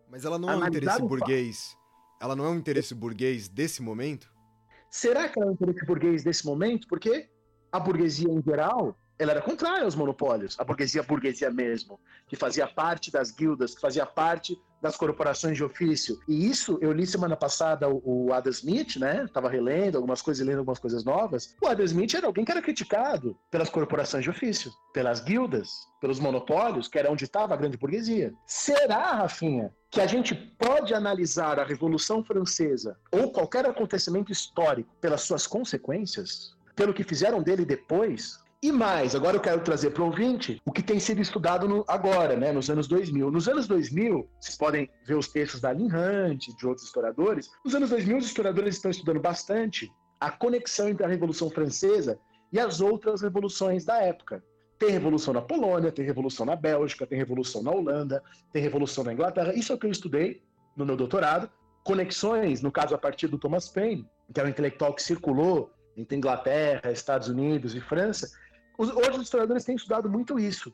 Mas ela não é um interesse burguês. Ela não é um interesse burguês desse momento? Será que ela é um interesse burguês desse momento? Porque a burguesia em geral ela era contrária aos monopólios, a burguesia, a burguesia mesmo, que fazia parte das guildas, que fazia parte das corporações de ofício. E isso, eu li semana passada o, Adam Smith, né? Tava relendo algumas coisas e lendo algumas coisas novas. O Adam Smith era alguém que era criticado pelas corporações de ofício, pelas guildas, pelos monopólios, que era onde estava a grande burguesia. Será, Rafinha, que a gente pode analisar a Revolução Francesa ou qualquer acontecimento histórico pelas suas consequências? Pelo que fizeram dele depois, e mais, agora eu quero trazer para o ouvinte o que tem sido estudado no, agora, né, nos anos 2000. Nos anos 2000, vocês podem ver os textos da Lynn Hunt, de outros historiadores. Nos anos 2000, os historiadores estão estudando bastante a conexão entre a Revolução Francesa e as outras revoluções da época. Tem revolução na Polônia, tem revolução na Bélgica, tem revolução na Holanda, tem revolução na Inglaterra. Isso é o que eu estudei no meu doutorado. Conexões, no caso a partir do Thomas Paine, que é um intelectual que circulou entre Inglaterra, Estados Unidos e França, Hoje os historiadores têm estudado muito isso.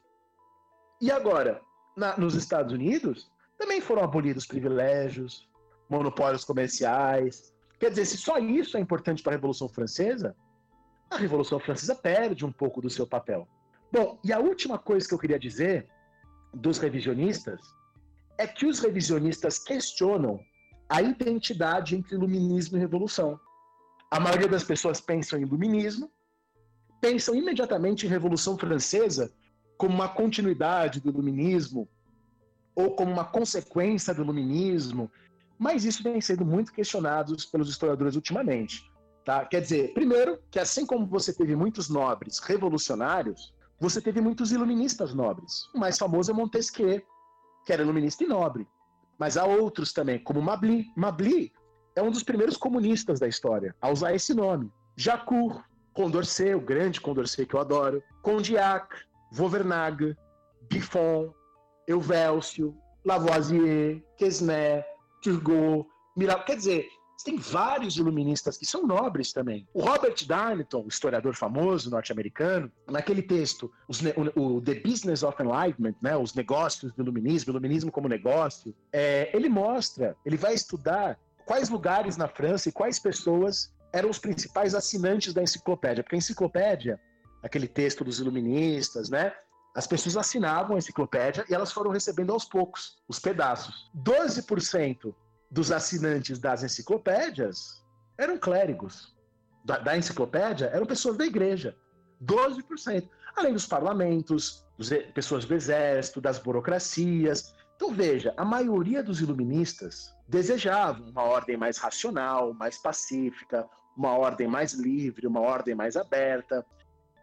E agora, na, nos Estados Unidos, também foram abolidos privilégios, monopólios comerciais. Quer dizer, se só isso é importante para a Revolução Francesa, a Revolução Francesa perde um pouco do seu papel. Bom, e a última coisa que eu queria dizer dos revisionistas é que os revisionistas questionam a identidade entre iluminismo e revolução. A maioria das pessoas pensam em iluminismo pensam imediatamente em Revolução Francesa como uma continuidade do iluminismo ou como uma consequência do iluminismo, mas isso vem sendo muito questionado pelos historiadores ultimamente. Tá? Quer dizer, primeiro, que assim como você teve muitos nobres revolucionários, você teve muitos iluministas nobres. O mais famoso é Montesquieu, que era iluminista e nobre. Mas há outros também, como Mably. Mably é um dos primeiros comunistas da história a usar esse nome. Jacour, Condorcet, o grande Condorcet que eu adoro, Condillac, Vauvernague, Buffon, Euvélcio, Lavoisier, Quesnay, Turgot, Mirabeau. Quer dizer, tem vários iluministas que são nobres também. O Robert Darnton, historiador famoso norte-americano, naquele texto, o, The Business of Enlightenment, né, os negócios do iluminismo, iluminismo como negócio, é, ele mostra, ele vai estudar quais lugares na França e quais pessoas eram os principais assinantes da enciclopédia. Porque a enciclopédia, aquele texto dos iluministas, né, as pessoas assinavam a enciclopédia e elas foram recebendo aos poucos os pedaços. 12% dos assinantes das enciclopédias eram clérigos. Da, da, enciclopédia eram pessoas da igreja. 12%. Além dos parlamentos, dos, pessoas do exército, das burocracias. Então veja, a maioria dos iluministas desejavam uma ordem mais racional, mais pacífica, uma ordem mais livre, uma ordem mais aberta.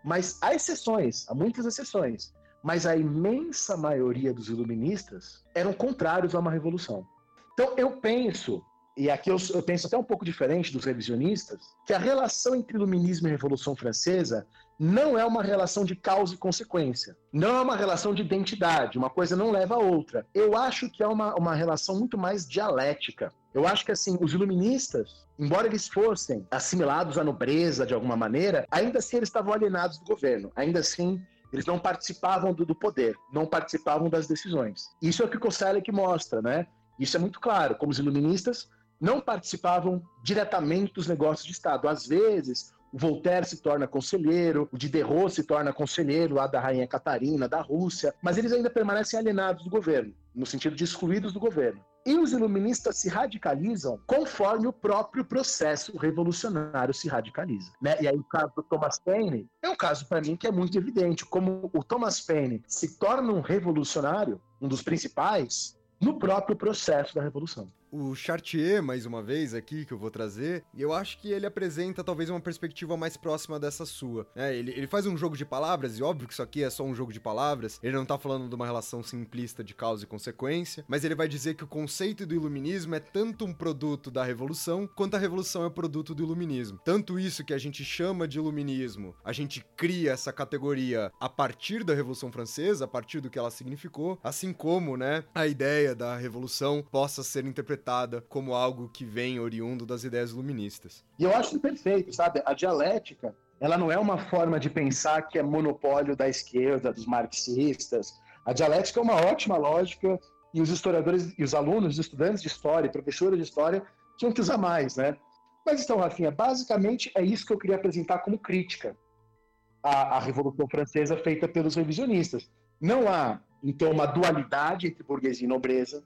Mas há exceções, há muitas exceções mas a imensa maioria dos iluministas eram contrários a uma revolução. Então eu penso, e aqui eu, eu, penso até um pouco diferente dos revisionistas, que a relação entre iluminismo e Revolução Francesa não é uma relação de causa e consequência, não é uma relação de identidade, uma coisa não leva a outra. Eu acho que é uma, uma relação muito mais dialética. Eu acho que assim, os iluministas, embora eles fossem assimilados à nobreza de alguma maneira, ainda assim eles estavam alienados do governo, ainda assim eles não participavam do, do, poder, não participavam das decisões. Isso é o que o Koselleck mostra, né? Isso é muito claro, como os iluministas não participavam diretamente dos negócios de Estado. Às vezes, o Voltaire se torna conselheiro, o Diderot se torna conselheiro lá da rainha Catarina, da Rússia, mas eles ainda permanecem alienados do governo, no sentido de excluídos do governo. E os iluministas se radicalizam conforme o próprio processo revolucionário se radicaliza. Né? E aí o caso do Thomas Paine é um caso para mim que é muito evidente, como o Thomas Paine se torna um revolucionário, um dos principais, no próprio processo da revolução o Chartier, mais uma vez, aqui, que eu vou trazer, eu acho que ele apresenta talvez uma perspectiva mais próxima dessa sua. É, ele, ele faz um jogo de palavras, e óbvio que isso aqui é só um jogo de palavras, ele não tá falando de uma relação simplista de causa e consequência, mas ele vai dizer que o conceito do iluminismo é tanto um produto da revolução, quanto a revolução é produto do iluminismo. Tanto isso que a gente chama de iluminismo, a gente cria essa categoria a partir da Revolução Francesa, a partir do que ela significou, assim como, né, a ideia da revolução possa ser interpretada interpretada como algo que vem oriundo das ideias iluministas. E eu acho perfeito, sabe? A dialética, ela não é uma forma de pensar que é monopólio da esquerda, dos marxistas. A dialética é uma ótima lógica e os historiadores e os alunos, os estudantes de história, professores de história, tinham que usar mais, né? Mas então, Rafinha, basicamente é isso que eu queria apresentar como crítica à, à Revolução Francesa feita pelos revisionistas. Não há, então, uma dualidade entre burguesia e nobreza,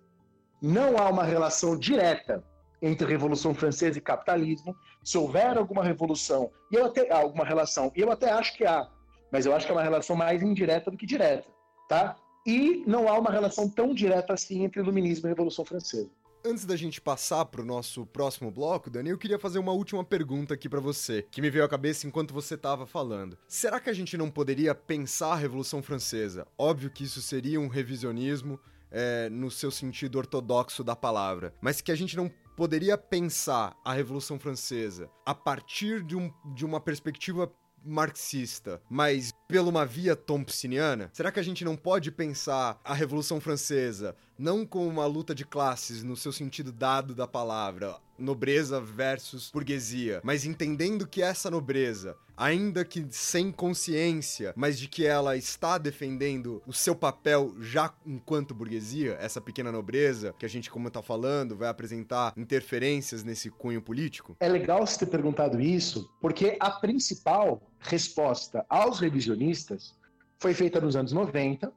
não há uma relação direta entre Revolução Francesa e capitalismo. Se houver alguma revolução, e eu até alguma relação, e eu até acho que há, mas eu acho que é uma relação mais indireta do que direta, tá? E não há uma relação tão direta assim entre Iluminismo e Revolução Francesa. Antes da gente passar para o nosso próximo bloco, Dani, eu queria fazer uma última pergunta aqui para você, que me veio à cabeça enquanto você estava falando. Será que a gente não poderia pensar a Revolução Francesa? Óbvio que isso seria um revisionismo, é, no seu sentido ortodoxo da palavra, mas que a gente não poderia pensar a Revolução Francesa a partir de, um, de uma perspectiva marxista, mas pela uma via thompsoniana? Será que a gente não pode pensar a Revolução Francesa não como uma luta de classes no seu sentido dado da palavra, nobreza versus burguesia, mas entendendo que essa nobreza, ainda que sem consciência, mas de que ela está defendendo o seu papel já enquanto burguesia, essa pequena nobreza, que a gente, como está falando, vai apresentar interferências nesse cunho político? É legal você ter perguntado isso, porque a principal resposta aos revisionistas foi feita nos anos 90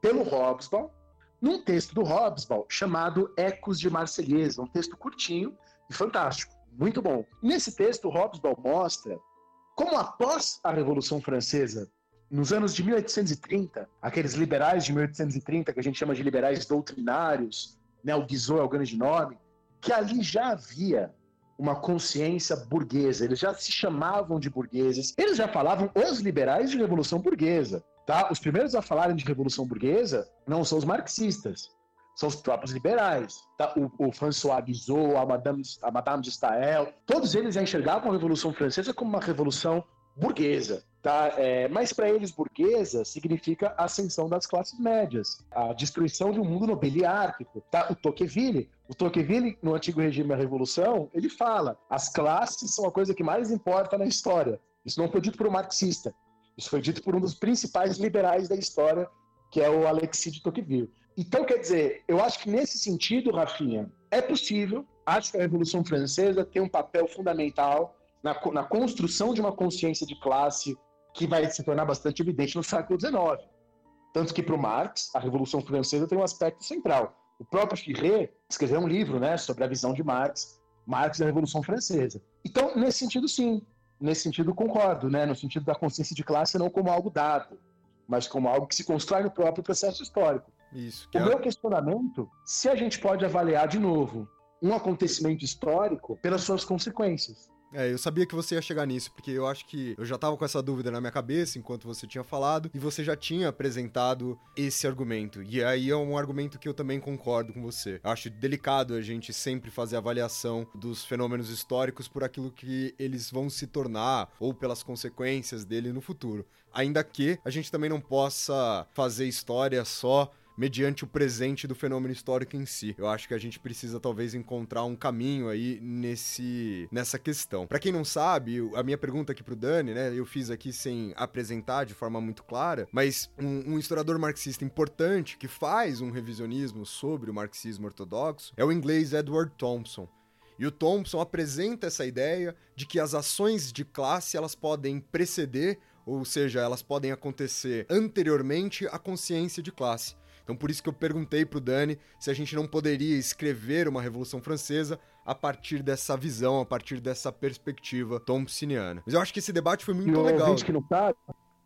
pelo Hobsbawm, num texto do Hobsbawm chamado Ecos de Marselhesa, um texto curtinho fantástico, muito bom. Nesse texto, Hobsbawm mostra como após a Revolução Francesa, nos anos de 1830, aqueles liberais de 1830 que a gente chama de liberais doutrinários, né, o Guizot é o grande nome, que ali já havia uma consciência burguesa, eles já se chamavam de burgueses, eles já falavam os liberais de revolução burguesa, tá? Os primeiros a falarem de revolução burguesa não são os marxistas, são os próprios liberais. Tá? O, o François Guizot, a Madame, a Madame de Staël, todos eles já enxergavam a Revolução Francesa como uma revolução burguesa. Tá? É, mas para eles, burguesa significa a ascensão das classes médias, a destruição de um mundo nobiliárquico. Tá? O Tocqueville, o Tocqueville, no antigo regime da Revolução, ele fala: as classes são a coisa que mais importa na história. Isso não foi dito por um marxista, isso foi dito por um dos principais liberais da história, que é o Alexis de Tocqueville. Então, quer dizer, eu acho que nesse sentido, Rafinha, é possível. Acho que a Revolução Francesa tem um papel fundamental na, na construção de uma consciência de classe que vai se tornar bastante evidente no século XIX. Tanto que para o Marx, a Revolução Francesa tem um aspecto central. O próprio Firret escreveu um livro né, sobre a visão de Marx, Marx e a Revolução Francesa. Então, nesse sentido, sim. Nesse sentido, concordo, né? no sentido da consciência de classe não como algo dado, mas como algo que se constrói no próprio processo histórico. Isso. O é- meu questionamento, se a gente pode avaliar de novo um acontecimento histórico pelas suas consequências. É, eu sabia que você ia chegar nisso, porque eu acho que eu já tava com essa dúvida na minha cabeça enquanto você tinha falado, e você já tinha apresentado esse argumento. E aí é um argumento que eu também concordo com você. Eu acho delicado a gente sempre fazer avaliação dos fenômenos históricos por aquilo que eles vão se tornar ou pelas consequências dele no futuro. Ainda que a gente também não possa fazer história só mediante o presente do fenômeno histórico em si. Eu acho que a gente precisa talvez encontrar um caminho aí nesse nessa questão. Para quem não sabe, a minha pergunta aqui pro Dani, né, eu fiz aqui sem apresentar de forma muito clara, mas um, um historiador marxista importante que faz um revisionismo sobre o marxismo ortodoxo é o inglês Edward Thompson. E o Thompson apresenta essa ideia de que as ações de classe elas podem preceder, ou seja, elas podem acontecer anteriormente à consciência de classe. Então por isso que eu perguntei pro Dani se a gente não poderia escrever uma Revolução Francesa a partir dessa visão, a partir dessa perspectiva thompsoniana. Mas eu acho que esse debate foi E muito o legal. que não sabe,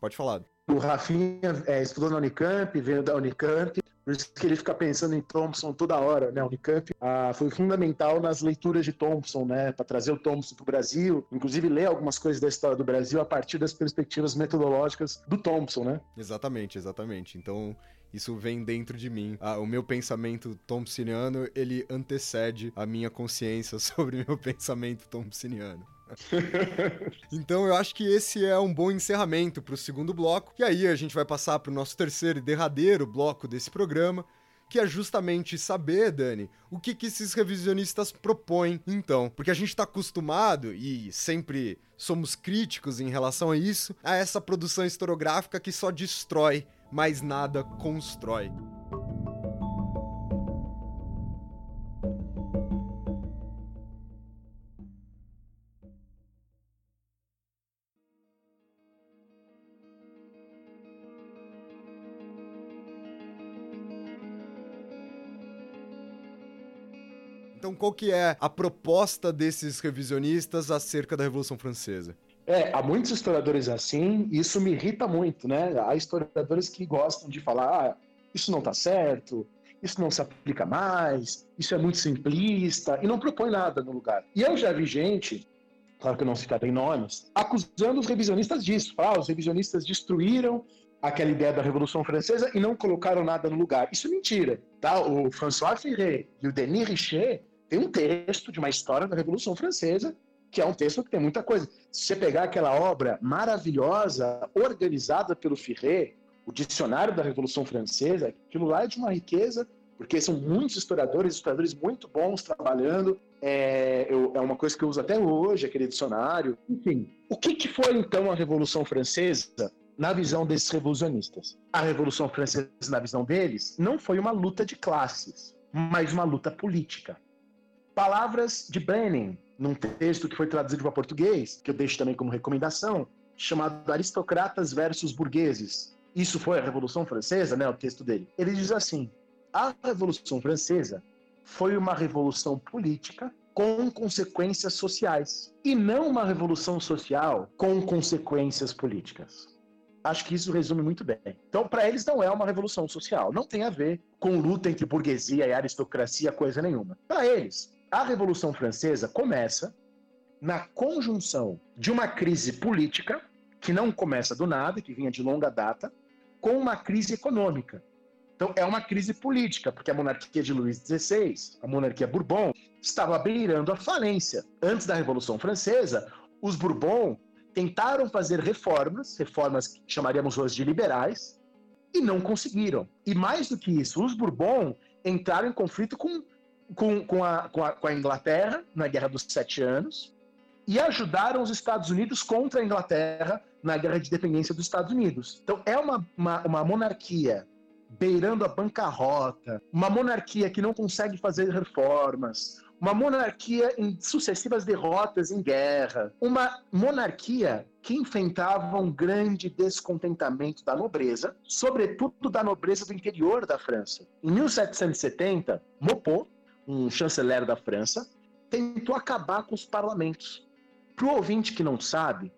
Pode falar. o Rafinha é, estudou na Unicamp, veio da Unicamp, por isso que ele fica pensando em Thompson toda hora, né? A Unicamp ah, foi fundamental nas leituras de Thompson, né? Para trazer o Thompson para o Brasil, inclusive ler algumas coisas da história do Brasil a partir das perspectivas metodológicas do Thompson, né? Exatamente, exatamente. Então, isso vem dentro de mim. Ah, o meu pensamento thompsoniano, ele antecede a minha consciência <laughs> sobre o meu pensamento thompsoniano. <laughs> então eu acho que esse é um bom encerramento para o segundo bloco. E aí a gente vai passar para o nosso terceiro e derradeiro bloco desse programa, que é justamente saber, Dani, o que, que esses revisionistas propõem, então. Porque a gente está acostumado, e sempre somos críticos em relação a isso, a essa produção historiográfica que só destrói, mas nada constrói. Então, qual que é a proposta desses revisionistas acerca da Revolução Francesa? É, há muitos historiadores assim, e isso me irrita muito, né? Há historiadores que gostam de falar, ah, isso não tá certo, isso não se aplica mais, isso é muito simplista, e não propõe nada no lugar. E eu já vi gente, claro que eu não citarei nomes, acusando os revisionistas disso. Ah, os revisionistas destruíram aquela ideia da Revolução Francesa e não colocaram nada no lugar. Isso é mentira, tá? O François Ferré e o Denis Richer têm um texto de uma história da Revolução Francesa que é um texto que tem muita coisa. Se você pegar aquela obra maravilhosa, organizada pelo Ferré, o Dicionário da Revolução Francesa, aquilo lá é de uma riqueza, porque são muitos historiadores, historiadores muito bons trabalhando. É, eu, é uma coisa que eu uso até hoje, aquele dicionário. Enfim, o que, que foi então a Revolução Francesa na visão desses revolucionistas? A Revolução Francesa, na visão deles, não foi uma luta de classes, mas uma luta política. Palavras de Brenin, num texto que foi traduzido para português, que eu deixo também como recomendação, chamado Aristocratas versus Burgueses. Isso foi a Revolução Francesa, né, o texto dele. Ele diz assim: a Revolução Francesa foi uma revolução política com consequências sociais e não uma revolução social com consequências políticas. Acho que isso resume muito bem. Então, para eles, não é uma revolução social. Não tem a ver com luta entre burguesia e aristocracia, coisa nenhuma. Para eles, a Revolução Francesa começa na conjunção de uma crise política, que não começa do nada, que vinha de longa data, com uma crise econômica. Então, é uma crise política, porque a monarquia de Luís XVI, a monarquia Bourbon, estava beirando a falência. Antes da Revolução Francesa, os Bourbon tentaram fazer reformas, reformas que chamaríamos hoje de liberais, e não conseguiram. E mais do que isso, os Bourbon entraram em conflito com, com, com, a, com, a, com a Inglaterra na Guerra dos Sete Anos e ajudaram os Estados Unidos contra a Inglaterra na Guerra de Independência dos Estados Unidos. Então é uma, uma, uma monarquia beirando a bancarrota, uma monarquia que não consegue fazer reformas, uma monarquia em sucessivas derrotas em guerra, uma monarquia que enfrentava um grande descontentamento da nobreza, sobretudo da nobreza do interior da França. Em 1770, Maupeou, um chanceler da França, tentou acabar com os parlamentos. Para o ouvinte que não sabe,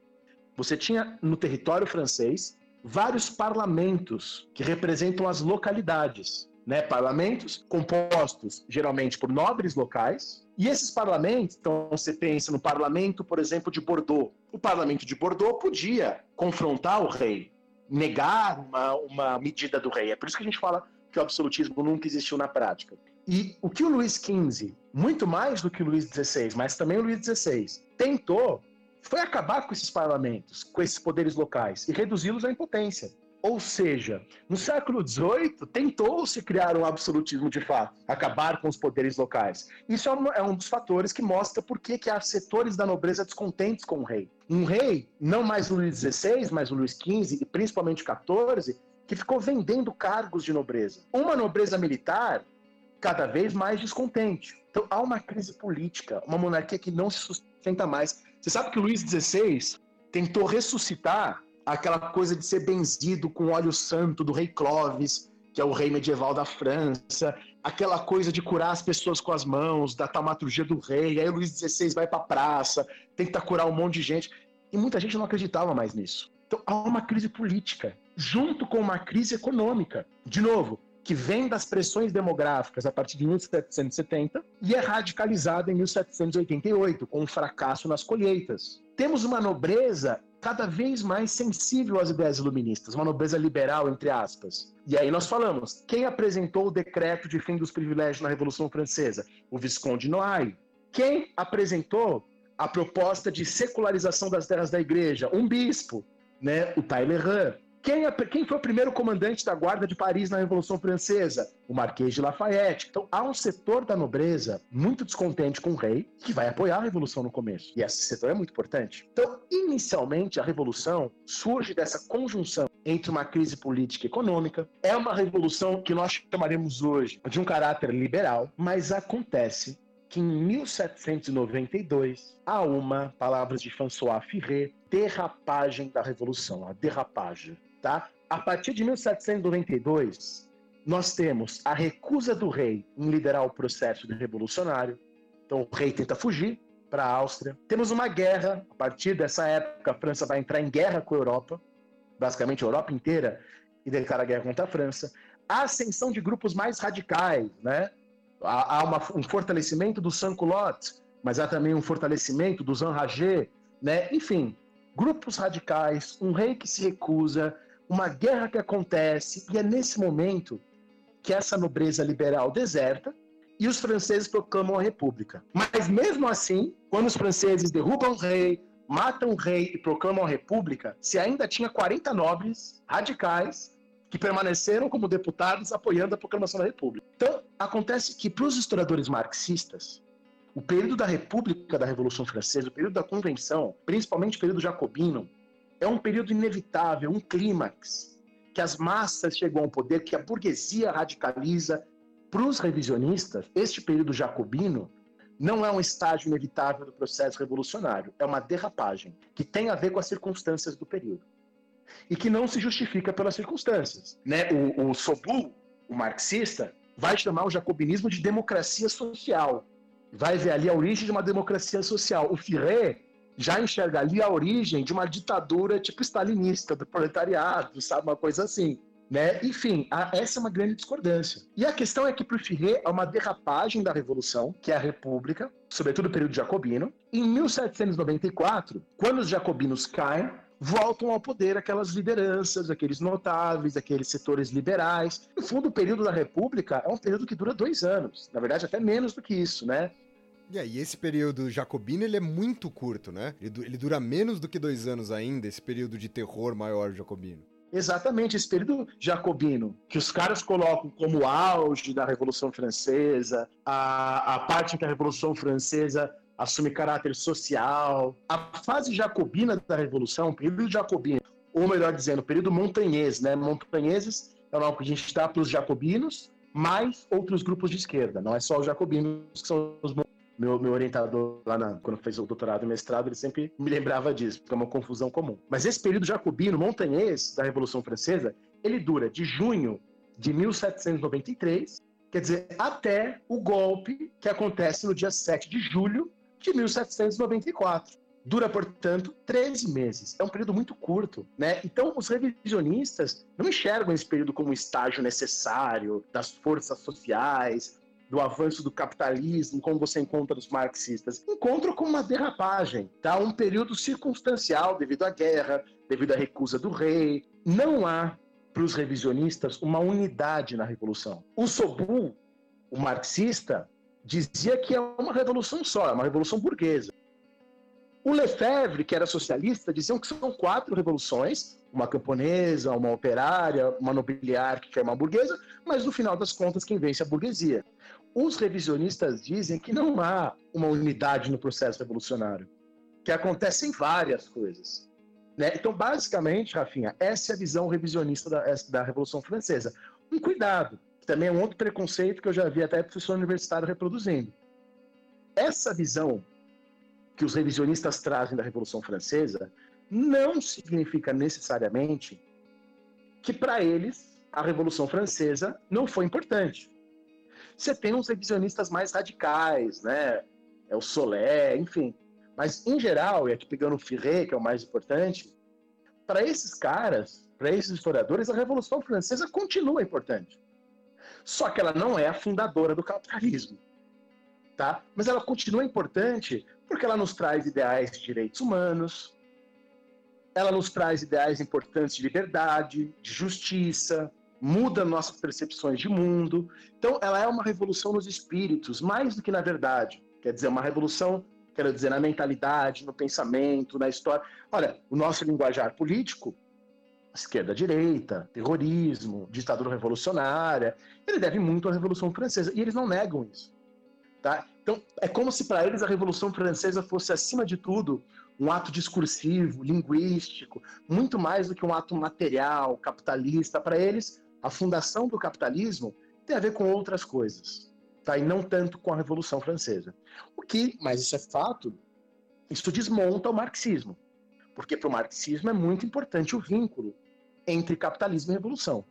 você tinha no território francês vários parlamentos que representam as localidades né, parlamentos compostos geralmente por nobres locais. E esses parlamentos, então você pensa no parlamento, por exemplo, de Bordeaux. O parlamento de Bordeaux podia confrontar o rei, negar uma, uma medida do rei. É por isso que a gente fala que o absolutismo nunca existiu na prática. E o que o Luís XV, muito mais do que o Luís XVI, mas também o Luís XVI, tentou foi acabar com esses parlamentos, com esses poderes locais e reduzi-los à impotência. Ou seja, no século XVIII tentou-se criar um absolutismo de fato, acabar com os poderes locais. Isso é um, é um dos fatores que mostra por que, que há setores da nobreza descontentes com o rei. Um rei, não mais o Luís XVI, mas o Luís XV e principalmente o XIV, que ficou vendendo cargos de nobreza. Uma nobreza militar cada vez mais descontente. Então há uma crise política, uma monarquia que não se sustenta mais. Você sabe que o Luís XVI tentou ressuscitar aquela coisa de ser benzido com óleo santo do rei Clovis, que é o rei medieval da França, aquela coisa de curar as pessoas com as mãos, da taumaturgia do rei, aí o Luís XVI vai para a praça, tenta curar um monte de gente, e muita gente não acreditava mais nisso. Então há uma crise política, junto com uma crise econômica. De novo, que vem das pressões demográficas a partir de 1770 e é radicalizada em 1788, com um fracasso nas colheitas. Temos uma nobreza cada vez mais sensível às ideias iluministas, uma nobreza liberal, entre aspas. E aí nós falamos, quem apresentou o decreto de fim dos privilégios na Revolução Francesa? O Visconde Noailles. Quem apresentou a proposta de secularização das terras da igreja? Um bispo, né? o Talleyrand. Quem, é, quem, foi o primeiro comandante da Guarda de Paris na Revolução Francesa? O Marquês de Lafayette. Então, há um setor da nobreza muito descontente com o rei que vai apoiar a Revolução no começo. E esse setor é muito importante. Então, inicialmente, a Revolução surge dessa conjunção entre uma crise política e econômica. É uma revolução que nós chamaremos hoje de um caráter liberal, mas acontece que em 1792 há uma, palavras de François Firret, derrapagem da Revolução, a derrapagem. Tá? A partir de 1792, nós temos a recusa do rei em liderar o processo revolucionário. Então, o rei tenta fugir para a Áustria. Temos uma guerra. A partir dessa época, a França vai entrar em guerra com a Europa, basicamente a Europa inteira, e declara guerra contra a França. A ascensão de grupos mais radicais, né? Há, uma, um fortalecimento do sans-culotte, mas há também um fortalecimento dos enragés, né? Enfim, grupos radicais, um rei que se recusa, uma guerra que acontece, e é nesse momento que essa nobreza liberal deserta e os franceses proclamam a república. Mas mesmo assim, quando os franceses derrubam o rei, matam o rei e proclamam a república, se ainda tinha 40 nobres radicais que permaneceram como deputados apoiando a proclamação da república. Então, acontece que para os historiadores marxistas, o período da República da Revolução Francesa, o período da Convenção, principalmente o período jacobino, é um período inevitável, um clímax, que as massas chegam ao poder, que a burguesia radicaliza. Para os revisionistas, este período jacobino não é um estágio inevitável do processo revolucionário, é uma derrapagem que tem a ver com as circunstâncias do período e que não se justifica pelas circunstâncias. Né? O, o o marxista, vai chamar o jacobinismo de democracia social. Vai ver ali a origem de uma democracia social. O Firret já enxerga ali a origem de uma ditadura tipo stalinista, do proletariado, sabe? Uma coisa assim. Né? Enfim, a, essa é uma grande discordância. E a questão é que para o Firret é uma derrapagem da Revolução, que é a República, sobretudo o período jacobino. Em 1794, quando os jacobinos caem, voltam ao poder aquelas lideranças, aqueles notáveis, aqueles setores liberais. No fundo, o período da República é um período que dura dois anos, na verdade, até menos do que isso, né? E aí, esse período jacobino, ele é muito curto, né? Ele, ele dura menos do que dois anos ainda, esse período de terror maior jacobino. Exatamente, esse período jacobino, que os caras colocam como auge da Revolução Francesa, a, a parte em que a Revolução Francesa assume caráter social. A fase jacobina da Revolução, o período jacobino, ou melhor dizendo, o período montanhês, né? Montanheses é o nome que a gente dá para os jacobinos, mais outros grupos de esquerda, não é só os jacobinos que são os meu, meu orientador lá na, quando fez o doutorado e mestrado, ele sempre me lembrava disso, porque é uma confusão comum. Mas esse período jacobino, montanhês da Revolução Francesa, ele dura de junho de 1793, quer dizer, até o golpe que acontece no dia 7 de julho de 1794. Dura, portanto, 13 meses. É um período muito curto, né? Então, os revisionistas não enxergam esse período como um estágio necessário das forças sociais, do avanço do capitalismo, como você encontra dos marxistas. Encontram como uma derrapagem, tá? Um período circunstancial devido à guerra, devido à recusa do rei. Não há para os revisionistas uma unidade na revolução. O Sobu, o marxista, dizia que é uma revolução só, é uma revolução burguesa. O Lefebvre, que era socialista, diziam que são quatro revoluções, uma camponesa, uma operária, uma nobiliárquica e uma burguesa, mas no final das contas quem vence é a burguesia. Os revisionistas dizem que não há uma unidade no processo revolucionário, que acontecem várias coisas. Né? Então, basicamente, Rafinha, essa é a visão revisionista da, da Revolução Francesa. Um cuidado, que também é um outro preconceito que eu já vi até professor universitário reproduzindo. Essa visão que os revisionistas trazem da Revolução Francesa não significa necessariamente que para eles a Revolução Francesa não foi importante. Você tem uns revisionistas mais radicais, né? É o Solé, enfim. Mas, em geral, e aqui pegando o Firret, que é o mais importante, para esses caras, para esses historiadores, a Revolução Francesa continua importante. Só que ela não é a fundadora do capitalismo. Tá? Mas ela continua importante porque ela nos traz ideais de direitos humanos, ela nos traz ideais importantes de liberdade, de justiça, muda nossas percepções de mundo. Então, ela é uma revolução nos espíritos, mais do que na verdade. Quer dizer, uma revolução, quero dizer, na mentalidade, no pensamento, na história. Olha, o nosso linguajar político, esquerda-direita, terrorismo, ditadura revolucionária, ele deve muito à Revolução Francesa, e eles não negam isso. Tá? Então, é como se para eles a Revolução Francesa fosse, acima de tudo, um ato discursivo, linguístico, muito mais do que um ato material, capitalista. Para eles, a fundação do capitalismo tem a ver com outras coisas, tá? e não tanto com a Revolução Francesa. O que, mas isso é fato, isso desmonta o marxismo, porque para o marxismo é muito importante o vínculo entre capitalismo e revolução.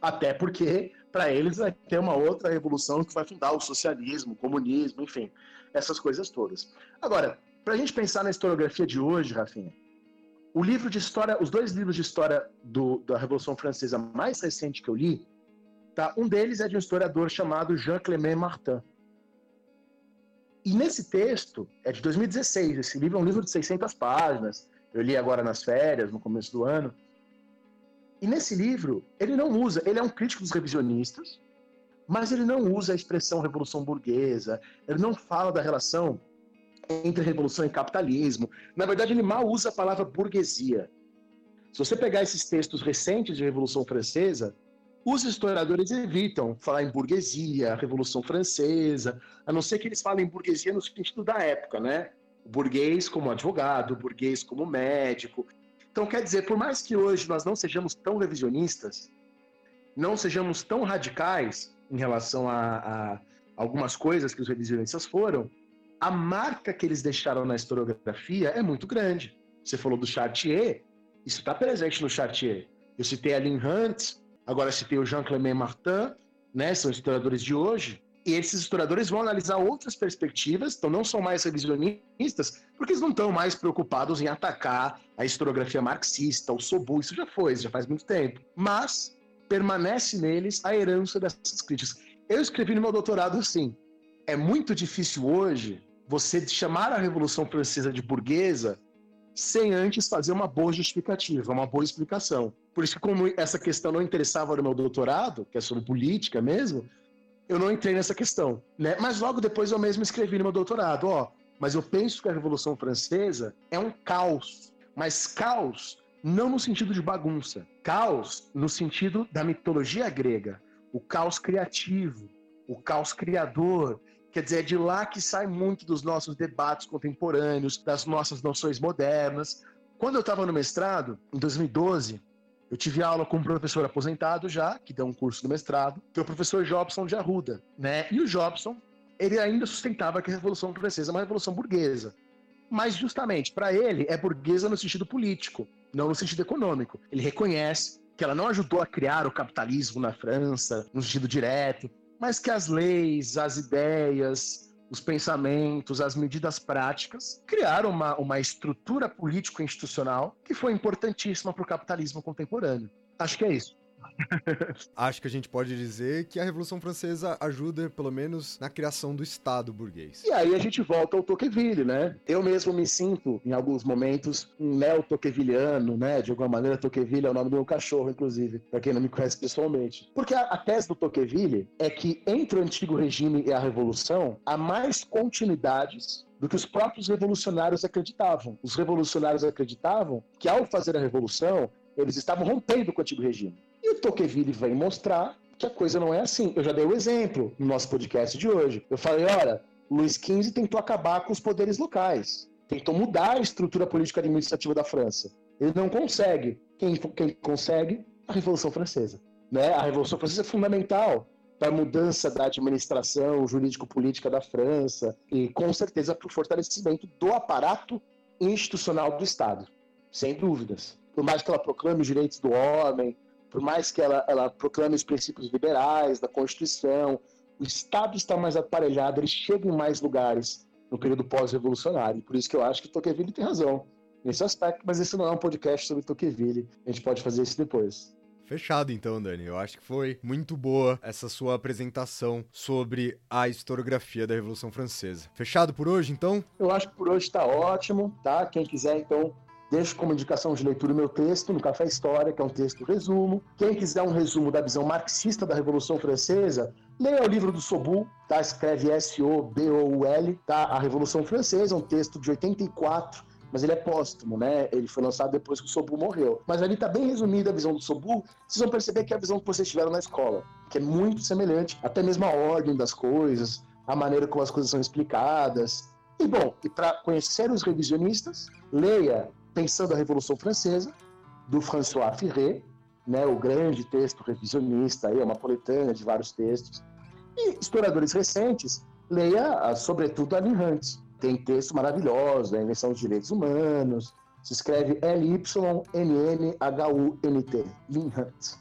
Até porque, para eles, vai ter uma outra revolução que vai fundar o socialismo, o comunismo, enfim, essas coisas todas. Agora, para a gente pensar na historiografia de hoje, Rafinha, o livro de história, os dois livros de história do, da Revolução Francesa mais recente que eu li, tá? um deles é de um historiador chamado Jean-Clément Martin. E nesse texto, é de 2016, esse livro é um livro de 600 páginas, eu li agora nas férias, no começo do ano, e nesse livro, ele não usa, ele é um crítico dos revisionistas, mas ele não usa a expressão revolução burguesa, ele não fala da relação entre revolução e capitalismo. Na verdade, ele mal usa a palavra burguesia. Se você pegar esses textos recentes de Revolução Francesa, os historiadores evitam falar em burguesia, Revolução Francesa, a não ser que eles falem burguesia no sentido da época, né? O burguês como advogado, burguês como médico. Então, quer dizer, por mais que hoje nós não sejamos tão revisionistas, não sejamos tão radicais em relação a, a algumas coisas que os revisionistas foram, a marca que eles deixaram na historiografia é muito grande. Você falou do Chartier, isso está presente no Chartier. Eu citei a Lynn Hunt, agora citei o Jean-Clément Martin, né, são historiadores de hoje, e esses historiadores vão analisar outras perspectivas, então não são mais revisionistas, porque eles não estão mais preocupados em atacar a historiografia marxista, o Sobu, isso já foi, isso já faz muito tempo. Mas permanece neles a herança dessas críticas. Eu escrevi no meu doutorado assim: é muito difícil hoje você chamar a Revolução Francesa de burguesa sem antes fazer uma boa justificativa, uma boa explicação. Por isso que como essa questão não interessava no meu doutorado, que é sobre política mesmo, eu não entrei nessa questão, né? Mas logo depois eu mesmo escrevi no meu doutorado, ó, mas eu penso que a Revolução Francesa é um caos, mas caos não no sentido de bagunça, caos no sentido da mitologia grega, o caos criativo, o caos criador, Quer dizer, é de lá que sai muito dos nossos debates contemporâneos, das nossas noções modernas. Quando eu estava no mestrado, em 2012, eu tive aula com um professor aposentado já, que deu um curso do mestrado, que é o professor Jobson de Arruda, né? E o Jobson, ele ainda sustentava que a Revolução Francesa é uma revolução burguesa. Mas justamente, para ele, é burguesa no sentido político, não no sentido econômico. Ele reconhece que ela não ajudou a criar o capitalismo na França, no sentido direto, mas que as leis, as ideias, os pensamentos, as medidas práticas criaram uma, uma estrutura político-institucional que foi importantíssima para o capitalismo contemporâneo. Acho que é isso. Acho que a gente pode dizer que a Revolução Francesa ajuda, pelo menos, na criação do Estado burguês. E aí a gente volta ao Tocqueville, né? Eu mesmo me sinto, em alguns momentos, um neo-tocquevilliano, né? De alguma maneira, Tocqueville é o nome do meu cachorro, inclusive, para quem não me conhece pessoalmente. Porque a, a tese do Tocqueville é que entre o antigo regime e a Revolução, há mais continuidades do que os próprios revolucionários acreditavam. Os revolucionários acreditavam que, ao fazer a revolução, eles estavam rompendo com o antigo regime. O Tocqueville vem mostrar que a coisa não é assim. Eu já dei o um exemplo no nosso podcast de hoje. Eu falei, olha, Luiz XV tentou acabar com os poderes locais, tentou mudar a estrutura política administrativa da França. Ele não consegue. Quem, quem consegue? A Revolução Francesa. Né? A Revolução Francesa é fundamental para a mudança da administração jurídico-política da França e, com certeza, para o fortalecimento do aparato institucional do Estado, sem dúvidas. Por mais que ela proclame os direitos do homem, por mais que ela, ela proclame os princípios liberais da Constituição, o Estado está mais aparelhado, ele chega em mais lugares no período pós-revolucionário. Por isso que eu acho que Tocqueville tem razão nesse aspecto, mas esse não é um podcast sobre Tocqueville. A gente pode fazer isso depois. Fechado então, Dani. Eu acho que foi muito boa essa sua apresentação sobre a historiografia da Revolução Francesa. Fechado por hoje, então? Eu acho que por hoje está ótimo, tá? Quem quiser, então, Deixo como indicação de leitura o meu texto no Café História, que é um texto resumo. Quem quiser um resumo da visão marxista da Revolução Francesa, leia o livro do Sobul, tá? Escreve S-O-B-O-U-L, tá? A Revolução Francesa, um texto de 84, mas ele é póstumo, né? Ele foi lançado depois que o Sobul morreu. Mas ali tá bem resumida a visão do Sobul. Vocês vão perceber que é a visão que vocês tiveram na escola, que é muito semelhante, até mesmo a ordem das coisas, a maneira como as coisas são explicadas. E bom, e para conhecer os revisionistas, leia Pensando a Revolução Francesa, do François Ferré, né, o grande texto revisionista, aí, uma coletânea de vários textos. E historiadores recentes, leia, sobretudo, a Hunt. Tem textos maravilhosos, a Invenção dos Direitos Humanos, se escreve L-Y-N-N-H-U-N-T, Lynn Hunt.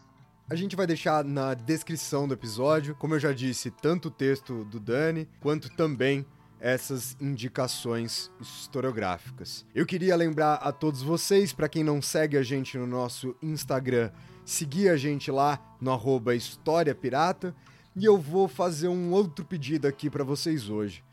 A gente vai deixar na descrição do episódio, como eu já disse, tanto o texto do Dani, quanto também essas indicações historiográficas. Eu queria lembrar a todos vocês, para quem não segue a gente no nosso Instagram, seguir a gente lá no arroba História Pirata, e eu vou fazer um outro pedido aqui para vocês hoje.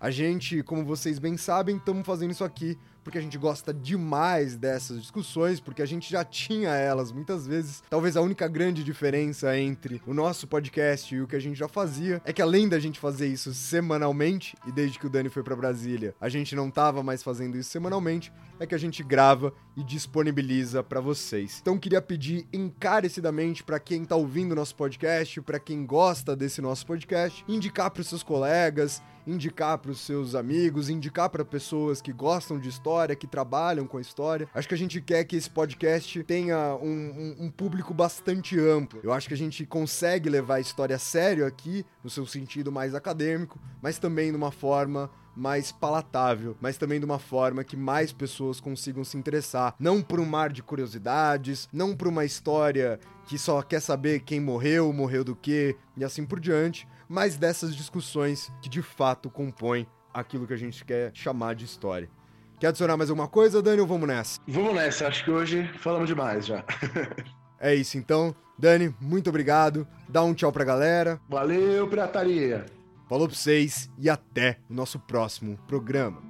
A gente, como vocês bem sabem, estamos fazendo isso aqui porque a gente gosta demais dessas discussões, porque a gente já tinha elas muitas vezes. Talvez a única grande diferença entre o nosso podcast e o que a gente já fazia é que além da gente fazer isso semanalmente, e desde que o Dani foi para Brasília, a gente não tava mais fazendo isso semanalmente, é que a gente grava e disponibiliza para vocês. Então queria pedir encarecidamente para quem tá ouvindo nosso podcast, para quem gosta desse nosso podcast, indicar para seus colegas, indicar para os seus amigos, indicar para pessoas que gostam de história, que trabalham com a história. Acho que a gente quer que esse podcast tenha um, um, um público bastante amplo. Eu acho que a gente consegue levar a história a sério aqui, no seu sentido mais acadêmico, mas também de uma forma mais palatável, mas também de uma forma que mais pessoas consigam se interessar. Não por um mar de curiosidades, não por uma história que só quer saber quem morreu, morreu do que e assim por diante, mas dessas discussões que de fato compõem aquilo que a gente quer chamar de história. Quer adicionar mais alguma coisa, Dani, ou vamos nessa? Vamos nessa, acho que hoje falamos demais já. <laughs> é isso então. Dani, muito obrigado. Dá um tchau pra galera. Valeu, pirataria. Falou pra vocês e até o nosso próximo programa.